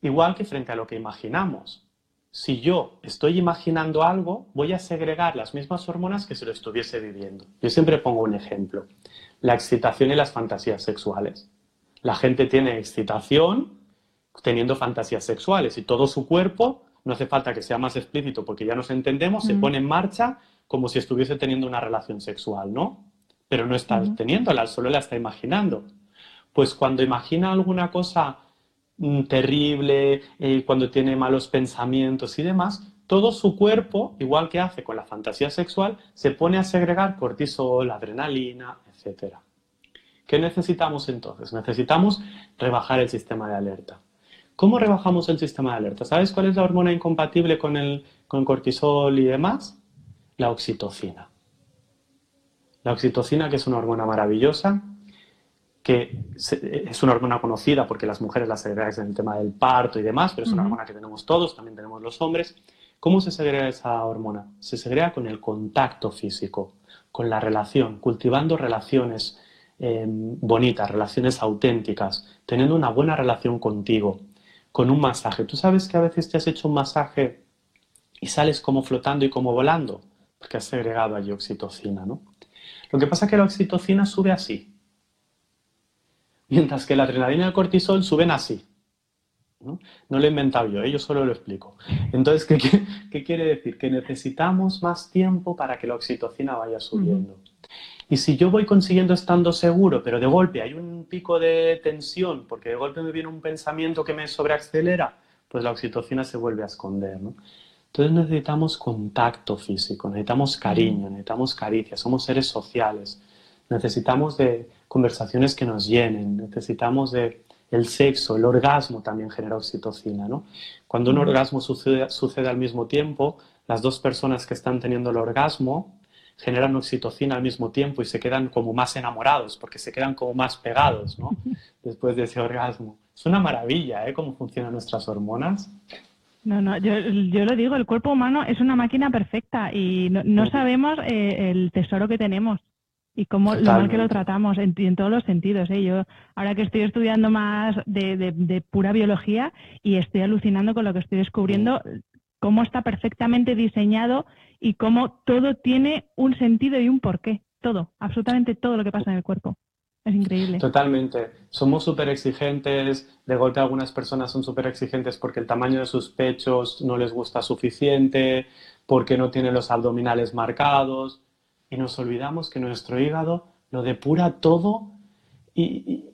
igual que frente a lo que imaginamos. Si yo estoy imaginando algo, voy a segregar las mismas hormonas que si lo estuviese viviendo. Yo siempre pongo un ejemplo, la excitación y las fantasías sexuales. La gente tiene excitación teniendo fantasías sexuales y todo su cuerpo no hace falta que sea más explícito porque ya nos entendemos, se pone en marcha como si estuviese teniendo una relación sexual, ¿no? Pero no está teniéndola, solo la está imaginando. Pues cuando imagina alguna cosa mm, terrible, eh, cuando tiene malos pensamientos y demás, todo su cuerpo, igual que hace con la fantasía sexual, se pone a segregar cortisol, adrenalina, etc. ¿Qué necesitamos entonces? Necesitamos rebajar el sistema de alerta. ¿Cómo rebajamos el sistema de alerta? ¿Sabes cuál es la hormona incompatible con el, con cortisol y demás? La oxitocina. La oxitocina, que es una hormona maravillosa, que es una hormona conocida porque las mujeres la segregan en el tema del parto y demás, pero es una hormona que tenemos todos, también tenemos los hombres. ¿Cómo se segrega esa hormona? Se segrega con el contacto físico, con la relación, cultivando relaciones eh, bonitas, relaciones auténticas, teniendo una buena relación contigo, con un masaje. ¿Tú sabes que a veces te has hecho un masaje y sales como flotando y como volando? Porque has segregado allí oxitocina, ¿no? Lo que pasa es que la oxitocina sube así, mientras que la adrenalina y el cortisol suben así. ¿no? lo he inventado yo, ¿eh? yo solo lo explico. Entonces, ¿qué, quiere decir? Que necesitamos más tiempo para que la oxitocina vaya subiendo. Y si yo voy consiguiendo estando seguro, pero de golpe hay un pico de tensión, porque de golpe me viene un pensamiento que me sobreacelera, pues la oxitocina se vuelve a esconder. ¿no? Entonces necesitamos contacto físico, necesitamos cariño, necesitamos caricia, somos seres sociales, necesitamos de conversaciones que nos llenen, necesitamos de el sexo, el orgasmo también genera oxitocina. ¿no? Cuando un orgasmo sucede, sucede al mismo tiempo, las dos personas que están teniendo el orgasmo generan oxitocina al mismo tiempo y se quedan como más enamorados, porque se quedan como más pegados, ¿no? Después de ese orgasmo. Es una maravilla, ¿eh? Cómo funcionan nuestras hormonas. No, no, yo, yo lo digo, el cuerpo humano es una máquina perfecta y no, sabemos eh, el tesoro que tenemos y cómo lo mal que lo tratamos en, en todos los sentidos. ¿eh? Yo ahora que estoy estudiando más de, de, pura biología y estoy alucinando con lo que estoy descubriendo, cómo está perfectamente diseñado y cómo todo tiene un sentido y un porqué. Todo, absolutamente todo lo que pasa en el cuerpo. Es increíble. Totalmente. Somos súper exigentes. De golpe algunas personas son súper exigentes porque el tamaño de sus pechos no les gusta suficiente, porque no tienen los abdominales marcados. Y nos olvidamos que nuestro hígado lo depura todo y,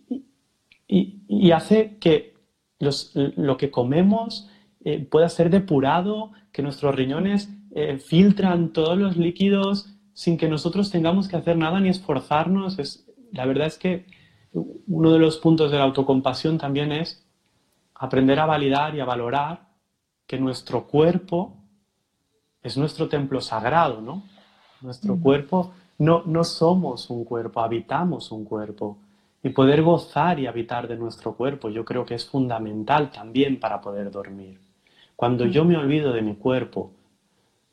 hace que lo que comemos eh, pueda ser depurado, que nuestros riñones eh, filtran todos los líquidos sin que nosotros tengamos que hacer nada ni esforzarnos. Es, la verdad es que uno de los puntos de la autocompasión también es aprender a validar y a valorar que nuestro cuerpo es nuestro templo sagrado, ¿no? Nuestro cuerpo, no, no somos un cuerpo, habitamos un cuerpo. Y poder gozar y habitar de nuestro cuerpo, yo creo que es fundamental también para poder dormir. Cuando yo me olvido de mi cuerpo,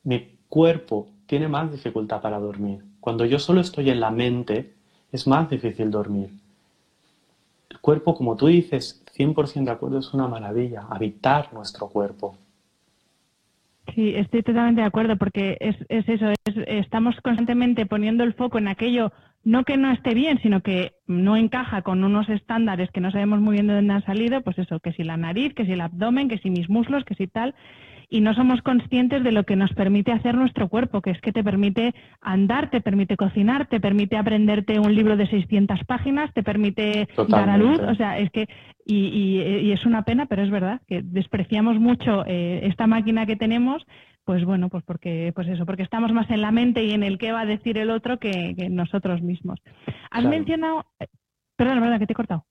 mi cuerpo tiene más dificultad para dormir. Cuando yo solo estoy en la mente, es más difícil dormir. El cuerpo, como tú dices, 100% de acuerdo, es una maravilla, habitar nuestro cuerpo. Sí, estoy totalmente de acuerdo porque es, es eso, estamos constantemente poniendo el foco en aquello no que no esté bien, sino que no encaja con unos estándares que no sabemos muy bien de dónde han salido, pues eso, que si la nariz, que si el abdomen, que si mis muslos, que si tal, y no somos conscientes de lo que nos permite hacer nuestro cuerpo, que es que te permite andar, te permite cocinar, te permite aprenderte un libro de 600 páginas, te permite dar a luz, o sea, es que, y, es una pena, pero es verdad, que despreciamos mucho eh, esta máquina que tenemos, pues bueno, pues porque, pues eso, porque estamos más en la mente y en el qué va a decir el otro que, nosotros mismos. Has mencionado, eh, perdón, verdad que te he cortado.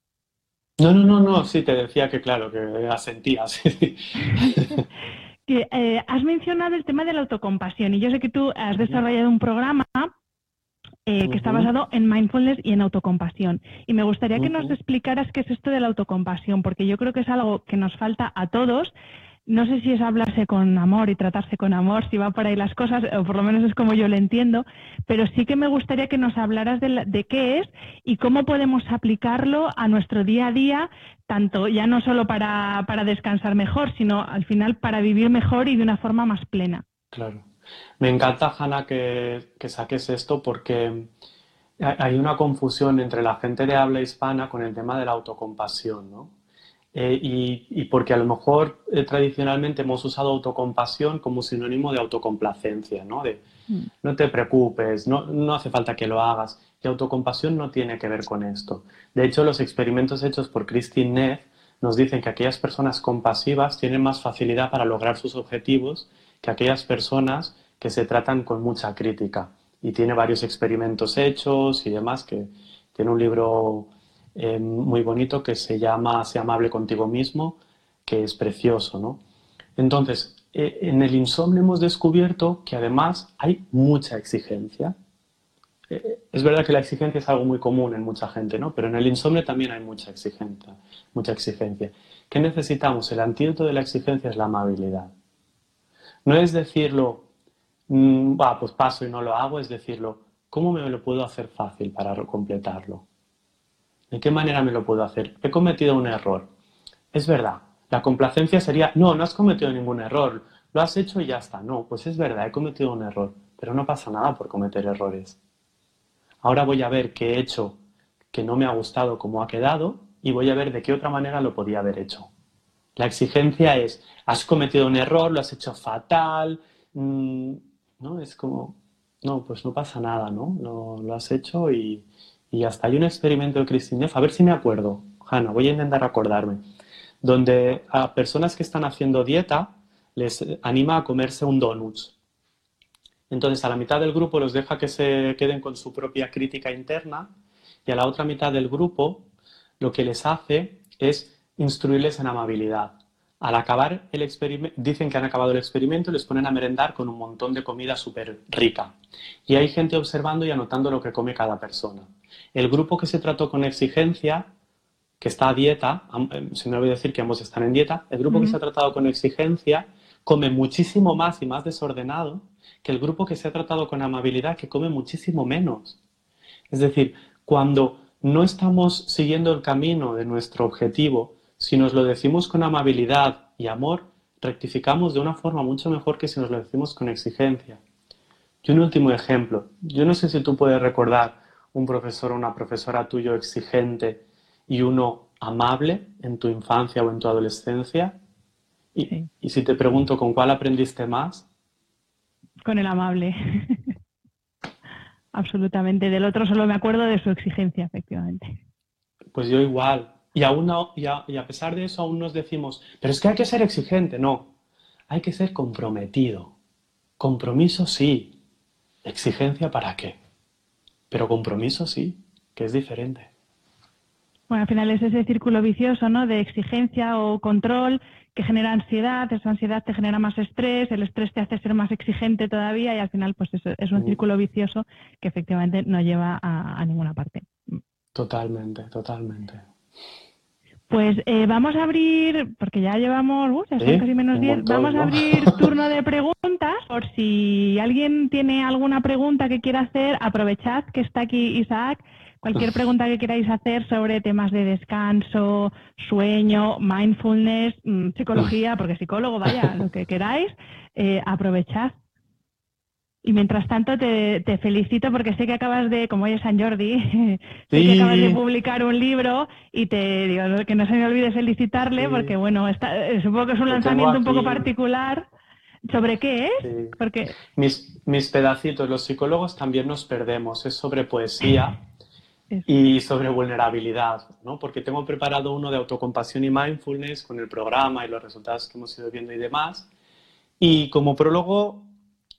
No, no, no, no, sí, te decía que claro, que asentías. que eh, has mencionado el tema de la autocompasión y yo sé que tú has desarrollado un programa eh, que está basado en mindfulness y en autocompasión. Y me gustaría que nos explicaras qué es esto de la autocompasión, porque yo creo que es algo que nos falta a todos no sé si es hablarse con amor y tratarse con amor, si va por ahí las cosas, o por lo menos es como yo lo entiendo, pero sí que me gustaría que nos hablaras de, qué es y cómo podemos aplicarlo a nuestro día a día, tanto ya no solo para, descansar mejor, sino al final para vivir mejor y de una forma más plena. Claro. Me encanta, Hanna, que, que saques esto porque hay una confusión entre la gente de habla hispana con el tema de la autocompasión, ¿no? Eh, y, porque a lo mejor eh, tradicionalmente hemos usado autocompasión como sinónimo de autocomplacencia, ¿no? De mm. no te preocupes, no, no, hace falta que lo hagas. Y autocompasión no tiene que ver con esto. De hecho, los experimentos hechos por Christine Neff nos dicen que aquellas personas compasivas tienen más facilidad para lograr sus objetivos que aquellas personas que se tratan con mucha crítica. Y tiene varios experimentos hechos y demás, que tiene un libro eh, muy bonito que se llama Sea amable contigo mismo, que es precioso, ¿no? Entonces, eh, en el insomnio hemos descubierto que además hay mucha exigencia. Eh, es verdad que la exigencia es algo muy común en mucha gente, ¿no? Pero en el insomnio también hay mucha exigencia, mucha exigencia. ¿Qué necesitamos? El antídoto de la exigencia es la amabilidad. No es decirlo, mm, va, pues paso y no lo hago, es decirlo, ¿cómo me lo puedo hacer fácil para completarlo? ¿De qué manera me lo puedo hacer? He cometido un error. Es verdad, la complacencia sería, no, no has cometido ningún error, lo has hecho y ya está. No, pues es verdad, he cometido un error, pero no pasa nada por cometer errores. Ahora voy a ver qué he hecho que no me ha gustado como ha quedado y voy a ver de qué otra manera lo podía haber hecho. La exigencia es, has cometido un error, lo has hecho fatal, mm, ¿no? Es como, no, pues no pasa nada, ¿no? lo has hecho y, y hasta hay un experimento de Christine a ver si me acuerdo, Hanna, voy a intentar acordarme, donde a personas que están haciendo dieta les anima a comerse un donut. Entonces a la mitad del grupo los deja que se queden con su propia crítica interna y a la otra mitad del grupo lo que les hace es instruirles en amabilidad. Al acabar el experimento, dicen que han acabado el experimento y les ponen a merendar con un montón de comida súper rica. Y hay gente observando y anotando lo que come cada persona. El grupo que se trató con exigencia, que está a dieta, eh, se me olvidó decir que ambos están en dieta, el grupo que se ha tratado con exigencia come muchísimo más y más desordenado que el grupo que se ha tratado con amabilidad, que come muchísimo menos. Es decir, cuando no estamos siguiendo el camino de nuestro objetivo, si nos lo decimos con amabilidad y amor, rectificamos de una forma mucho mejor que si nos lo decimos con exigencia. Y un último ejemplo. Yo no sé si tú puedes recordar un profesor o una profesora tuyo exigente y uno amable en tu infancia o en tu adolescencia? Y, si te pregunto, ¿con cuál aprendiste más? Con el amable. Absolutamente. Del otro solo me acuerdo de su exigencia, efectivamente. Pues yo igual. Y, aún y, a, pesar de eso aún nos decimos, pero es que hay que ser exigente. No, hay que ser comprometido. Compromiso sí. ¿Exigencia para qué? Pero compromiso sí, que es diferente. Bueno, al final es ese círculo vicioso, ¿no? De exigencia o control que genera ansiedad, esa ansiedad te genera más estrés, el estrés te hace ser más exigente todavía y al final pues es, un mm. círculo vicioso que efectivamente no lleva a, ninguna parte. Totalmente, totalmente. Pues eh, vamos a abrir, porque ya llevamos, uh, ya son casi menos 10, vamos a abrir turno de preguntas. Por si alguien tiene alguna pregunta que quiera hacer, aprovechad que está aquí Isaac cualquier pregunta que queráis hacer sobre temas de descanso, sueño, mindfulness, mm, psicología, porque psicólogo, vaya, lo que queráis, eh, aprovechad. Y mientras tanto te, felicito porque sé que acabas de, como hoy es San Jordi, sé que acabas de publicar un libro y te digo que no se me olvide felicitarle porque bueno, está, eh, supongo que es un lanzamiento un poco particular. ¿Sobre qué es? Porque... Mis, mis pedacitos, los psicólogos también nos perdemos, es sobre poesía y sobre vulnerabilidad, ¿no? Porque tengo preparado uno de autocompasión y mindfulness con el programa y los resultados que hemos ido viendo y demás. Y como prólogo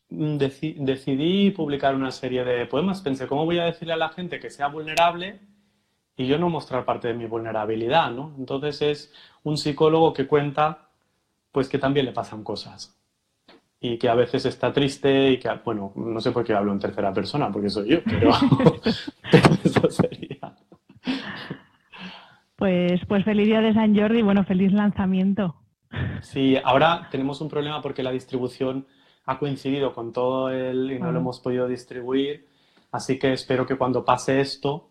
decidí publicar una serie de poemas. Pensé, ¿cómo voy a decirle a la gente que sea vulnerable y yo no mostrar parte de mi vulnerabilidad, ¿no? Entonces es un psicólogo que cuenta pues que también le pasan cosas y que a veces está triste y que, bueno, no sé por qué hablo en tercera persona, porque soy yo, pero, eso sería. Pues, pues feliz día de San Jordi bueno, feliz lanzamiento. Sí, ahora tenemos un problema porque la distribución ha coincidido con todo el y no lo hemos podido distribuir, así que espero que cuando pase esto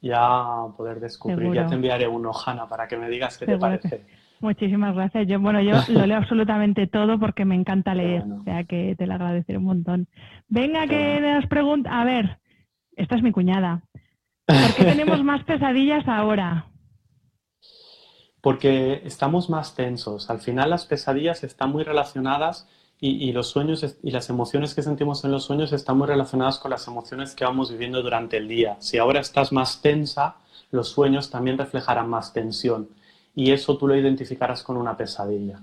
ya poder descubrir, ya te enviaré un Hanna, para que me digas qué te parece. Muchísimas gracias. Yo, bueno, yo lo leo absolutamente todo porque me encanta leer, o sea que te lo agradeceré un montón. Venga, que nos pregunta, a ver, esta es mi cuñada. ¿Por qué tenemos más pesadillas ahora? Porque estamos más tensos. Al final las pesadillas están muy relacionadas y, los sueños y las emociones que sentimos en los sueños están muy relacionadas con las emociones que vamos viviendo durante el día. Si ahora estás más tensa, los sueños también reflejarán más tensión y eso tú lo identificarás con una pesadilla.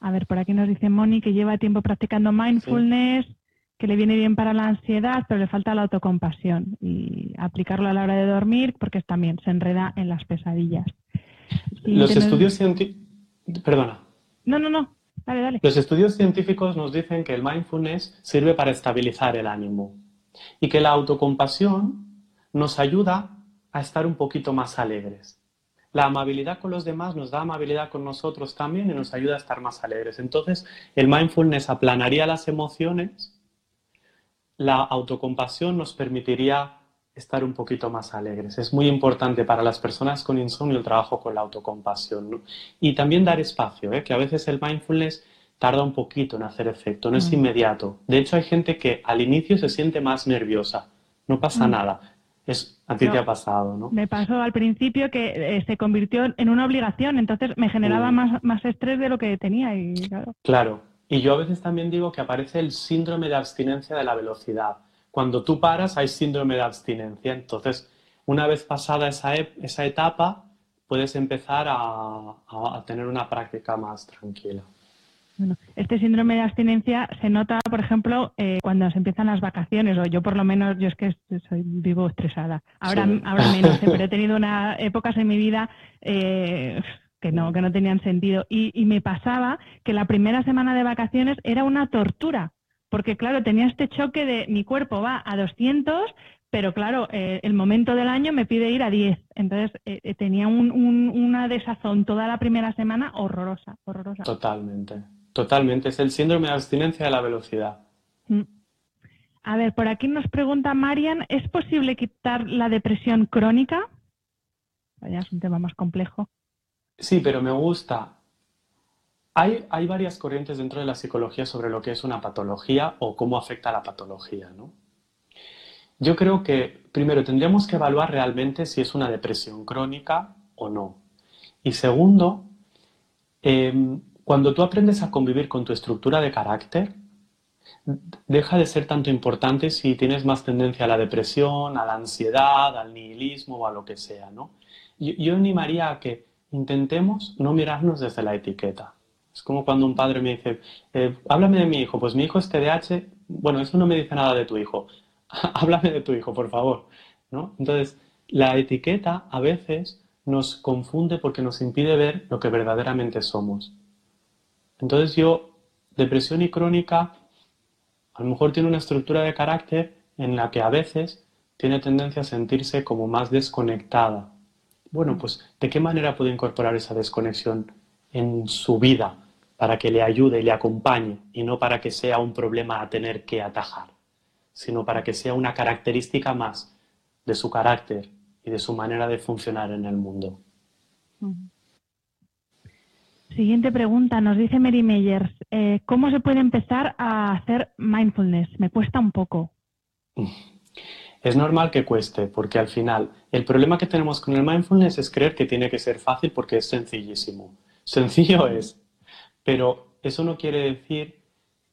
A ver, por aquí nos dice Moni que lleva tiempo practicando mindfulness, que le viene bien para la ansiedad, pero le falta la autocompasión y aplicarlo a la hora de dormir porque también se enreda en las pesadillas. Los estudios científicos... Perdona. No, no, no. Los estudios científicos nos dicen que el mindfulness sirve para estabilizar el ánimo y que la autocompasión nos ayuda a estar un poquito más alegres. La amabilidad con los demás nos da amabilidad con nosotros también y nos ayuda a estar más alegres. Entonces, el mindfulness aplanaría las emociones, la autocompasión nos permitiría estar un poquito más alegres. Es muy importante para las personas con insomnio el trabajo con la autocompasión. Y también dar espacio, ¿eh? que a veces el mindfulness tarda un poquito en hacer efecto, no es mm. inmediato. De hecho, hay gente que al inicio se siente más nerviosa, no pasa mm. nada. Es, a ti te ha pasado, ¿no? Me pasó al principio que eh, se convirtió en una obligación, entonces me generaba más, más estrés de lo que tenía. Y, claro. claro, y yo a veces también digo que aparece el síndrome de abstinencia de la velocidad. Cuando tú paras hay síndrome de abstinencia, entonces una vez pasada esa, esa etapa puedes empezar a tener una práctica más tranquila este síndrome de abstinencia se nota, por ejemplo, eh, cuando se empiezan las vacaciones, o yo por lo menos, yo es que soy vivo estresada. Ahora, ahora menos, pero he tenido unas épocas en mi vida eh, que no, que no tenían sentido. Y, me pasaba que la primera semana de vacaciones era una tortura, porque claro, tenía este choque de mi cuerpo va a 200, pero claro, el momento del año me pide ir a 10. Entonces tenía una desazón toda la primera semana horrorosa, horrorosa. Totalmente. Totalmente, es el síndrome de abstinencia de la velocidad. Mm. A ver, por aquí nos pregunta Marian, ¿es posible quitar la depresión crónica? Vaya, es un tema más complejo. Sí, pero me gusta. Hay, varias corrientes dentro de la psicología sobre lo que es una patología o cómo afecta la patología, ¿no? Yo creo que primero tendríamos que evaluar realmente si es una depresión crónica o no. Y segundo, eh, cuando tú aprendes a convivir con tu estructura de carácter, deja de ser tanto importante si tienes más tendencia a la depresión, a la ansiedad, al nihilismo o a lo que sea, ¿no? Yo, animaría a que intentemos no mirarnos desde la etiqueta. Es como cuando un padre me dice, eh, háblame de mi hijo, pues mi hijo es TDAH, bueno, eso no me dice nada de tu hijo, háblame de tu hijo, por favor, ¿no? Entonces, la etiqueta a veces nos confunde porque nos impide ver lo que verdaderamente somos. Entonces yo, depresión y crónica, a lo mejor tiene una estructura de carácter en la que a veces tiene tendencia a sentirse como más desconectada. Bueno, pues ¿de qué manera puede incorporar esa desconexión en su vida para que le ayude y le acompañe y no para que sea un problema a tener que atajar, sino para que sea una característica más de su carácter y de su manera de funcionar en el mundo. Siguiente pregunta, nos dice Mary Meyers, eh, ¿cómo se puede empezar a hacer mindfulness? Me cuesta un poco. Es normal que cueste, porque al final el problema que tenemos con el mindfulness es creer que tiene que ser fácil porque es sencillísimo. Sencillo es, pero eso no quiere decir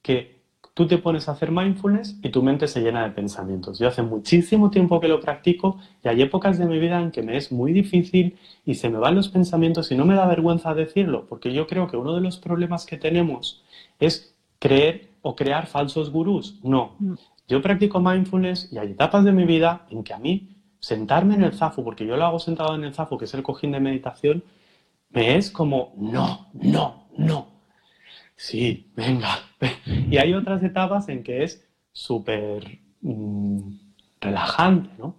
que tú te pones a hacer mindfulness y tu mente se llena de pensamientos. Yo hace muchísimo tiempo que lo practico y hay épocas de mi vida en que me es muy difícil y se me van los pensamientos y no me da vergüenza decirlo, porque yo creo que uno de los problemas que tenemos es creer o crear falsos gurús. No, mm. yo practico mindfulness y hay etapas de mi vida en que a mí sentarme en el zafo, porque yo lo hago sentado en el zafo, que es el cojín de meditación, me es como, no, no, no sí, venga. Y hay otras etapas en que es súper mm, relajante, ¿no?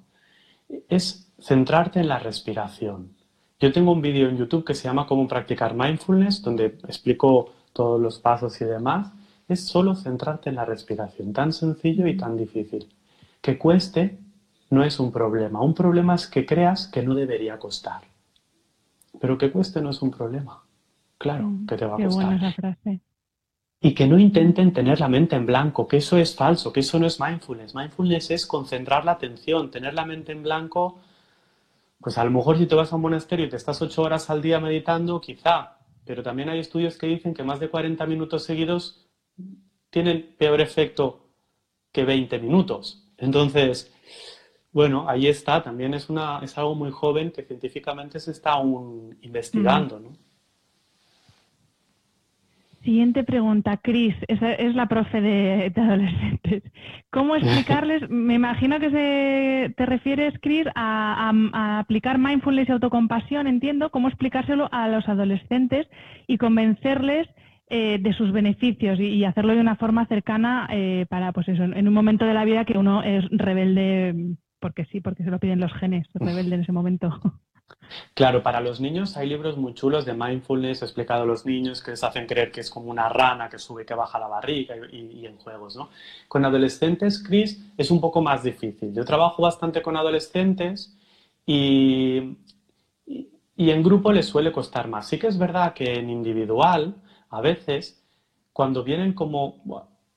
Es centrarte en la respiración. Yo tengo un vídeo en YouTube que se llama Cómo practicar mindfulness, donde explico todos los pasos y demás. Es solo centrarte en la respiración, tan sencillo y tan difícil. Que cueste no es un problema. Un problema es que creas que no debería costar. Pero que cueste no es un problema. Claro mm, que te va a costar. Qué buena esa frase y que no intenten tener la mente en blanco, que eso es falso, que eso no es mindfulness. Mindfulness es concentrar la atención, tener la mente en blanco. Pues a lo mejor si te vas a un monasterio y te estás ocho horas al día meditando, quizá, pero también hay estudios que dicen que más de 40 minutos seguidos tienen peor efecto que 20 minutos. Entonces, bueno, ahí está, también es, una, es algo muy joven que científicamente se está aún investigando, ¿no? Siguiente pregunta, Cris, esa es la profe de, adolescentes. ¿Cómo explicarles? Me imagino que te refieres, Cris, a, aplicar mindfulness y autocompasión, entiendo, cómo explicárselo a los adolescentes y convencerles eh, de sus beneficios y, hacerlo de una forma cercana eh, para, pues eso, en un momento de la vida que uno es rebelde, porque sí, porque se lo piden los genes, rebelde en ese momento. Claro, para los niños hay libros muy chulos de mindfulness explicado a los niños que les hacen creer que es como una rana que sube y que baja la barriga y, en juegos, ¿no? Con adolescentes, Chris, es un poco más difícil. Yo trabajo bastante con adolescentes y, y en grupo les suele costar más. Sí que es verdad que en individual, a veces, cuando vienen como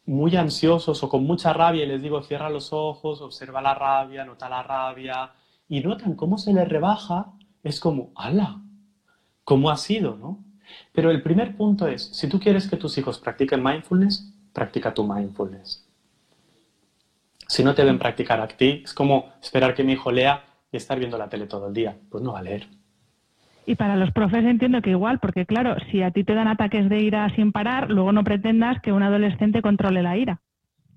muy ansiosos o con mucha rabia y les digo cierra los ojos, observa la rabia, nota la rabia y notan cómo se les rebaja, es como, ¡ala! ¿Cómo ha sido, no? Pero el primer punto es, si tú quieres que tus hijos practiquen mindfulness, practica tu mindfulness. Si no te ven practicar a ti, es como esperar que mi hijo lea y estar viendo la tele todo el día. Pues no va a leer. Y para los profes entiendo que igual, porque claro, si a ti te dan ataques de ira sin parar, luego no pretendas que un adolescente controle la ira.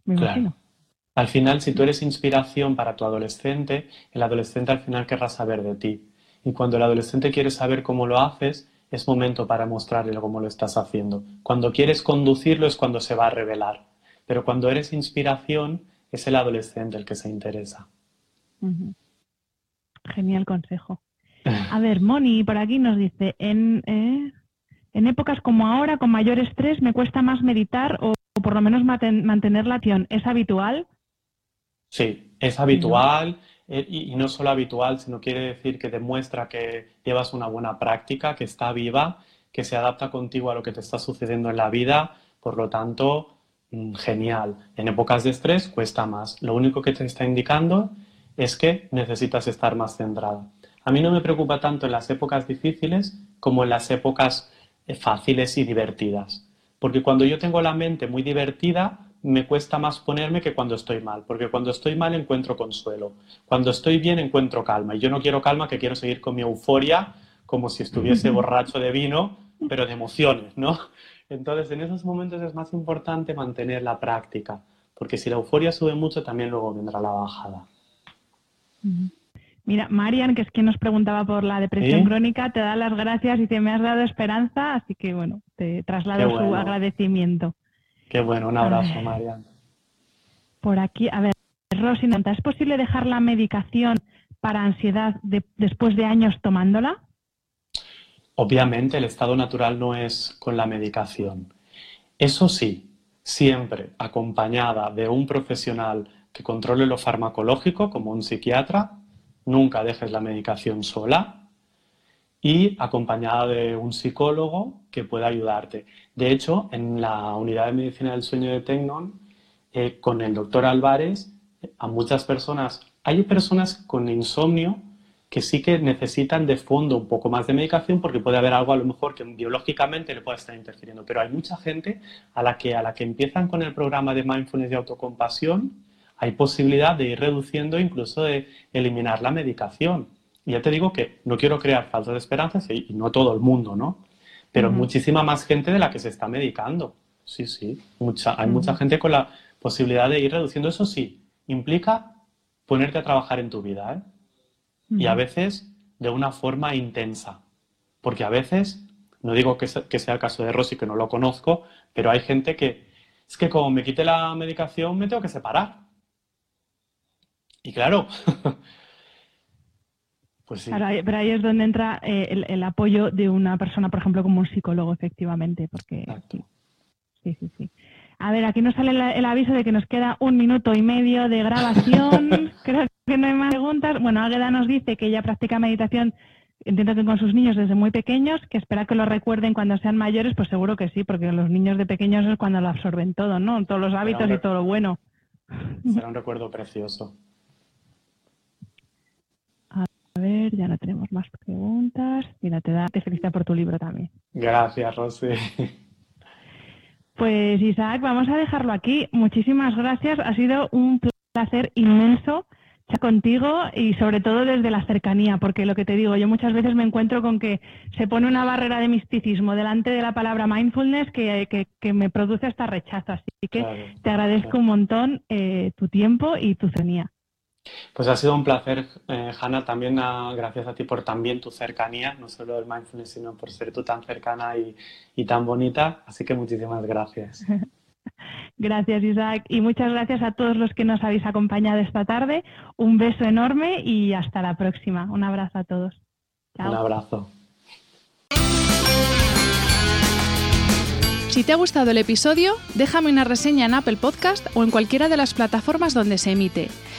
Me imagino. Al final, si tú eres inspiración para tu adolescente, el adolescente al final querrá saber de ti. Y cuando el adolescente quiere saber cómo lo haces, es momento para mostrarle cómo lo estás haciendo. Cuando quieres conducirlo es cuando se va a revelar. Pero cuando eres inspiración, es el adolescente el que se interesa. Genial consejo. A ver, Moni por aquí nos dice, en, eh, en épocas como ahora, con mayor estrés, me cuesta más meditar o, por lo menos mantener la atención. ¿Es habitual? Sí, es habitual. Eh, y, no solo habitual, sino quiere decir que demuestra que llevas una buena práctica, que está viva, que se adapta contigo a lo que te está sucediendo en la vida, por lo tanto, mm, genial. En épocas de estrés cuesta más. Lo único que te está indicando es que necesitas estar más centrado. A mí no me preocupa tanto en las épocas difíciles como en las épocas eh, fáciles y divertidas. Porque cuando yo tengo la mente muy divertida, me cuesta más ponerme que cuando estoy mal, porque cuando estoy mal encuentro consuelo, cuando estoy bien encuentro calma, y yo no quiero calma, que quiero seguir con mi euforia como si estuviese borracho de vino, pero de emociones, ¿no? Entonces, en esos momentos es más importante mantener la práctica, porque si la euforia sube mucho, también luego vendrá la bajada. Mira, Marian, que es quien nos preguntaba por la depresión crónica, te da las gracias y te me has dado esperanza, así que bueno, te traslado su agradecimiento. Qué bueno, un abrazo, Marian. Por aquí, a ver, Rosy, ¿es posible dejar la medicación para ansiedad después de años tomándola? Obviamente el estado natural no es con la medicación. Eso sí, siempre acompañada de un profesional que controle lo farmacológico, como un psiquiatra, nunca dejes la medicación sola y acompañada de un psicólogo que pueda ayudarte. De hecho, en la unidad de medicina del sueño de Tecnon, eh, con el doctor Álvarez, a muchas personas, hay personas con insomnio que sí que necesitan de fondo un poco más de medicación porque puede haber algo a lo mejor que biológicamente le pueda estar interfiriendo, pero hay mucha gente a la que a la que empiezan con el programa de mindfulness y autocompasión, hay posibilidad de ir reduciendo, incluso de eliminar la medicación. Y ya te digo que no quiero crear falsas esperanzas y, no todo el mundo, ¿no? Pero muchísima más gente de la que se está medicando. Sí, sí, mucha, hay mucha gente con la posibilidad de ir reduciendo. Eso sí, implica ponerte a trabajar en tu vida, ¿eh? y a veces de una forma intensa. Porque a veces, no digo que sea, el caso de Rosy, que no lo conozco, pero hay gente que es que como me quite la medicación me tengo que separar. Y claro, pues sí. pero ahí es donde entra eh, el, apoyo de una persona, por ejemplo, como un psicólogo, efectivamente, porque... Sí, sí, sí. A ver, aquí nos sale el, aviso de que nos queda un minuto y medio de grabación. Creo que no hay más preguntas. Bueno, Águeda nos dice que ella practica meditación, entiendo que con sus niños desde muy pequeños, que espera que lo recuerden cuando sean mayores, pues seguro que sí, porque los niños de pequeños es cuando lo absorben todo, ¿no? Todos los hábitos y todo lo bueno. Será un recuerdo precioso. A ver, ya no tenemos más preguntas. Mira, te, da, te felicita por tu libro también. Gracias, Rosy. Pues Isaac, vamos a dejarlo aquí. Muchísimas gracias. Ha sido un placer inmenso estar contigo y sobre todo desde la cercanía, porque lo que te digo, yo muchas veces me encuentro con que se pone una barrera de misticismo delante de la palabra mindfulness que, me produce hasta rechazo. Así que te agradezco un montón eh, tu tiempo y tu cercanía. Pues ha sido un placer, eh, Hanna, también gracias a ti por también tu cercanía, no solo el mindfulness, sino por ser tú tan cercana y, tan bonita. Así que muchísimas gracias. Gracias, Isaac. Y muchas gracias a todos los que nos habéis acompañado esta tarde. Un beso enorme y hasta la próxima. Un abrazo a todos. Un abrazo. Si te ha gustado el episodio, déjame una reseña en Apple Podcast o en cualquiera de las plataformas donde se emite.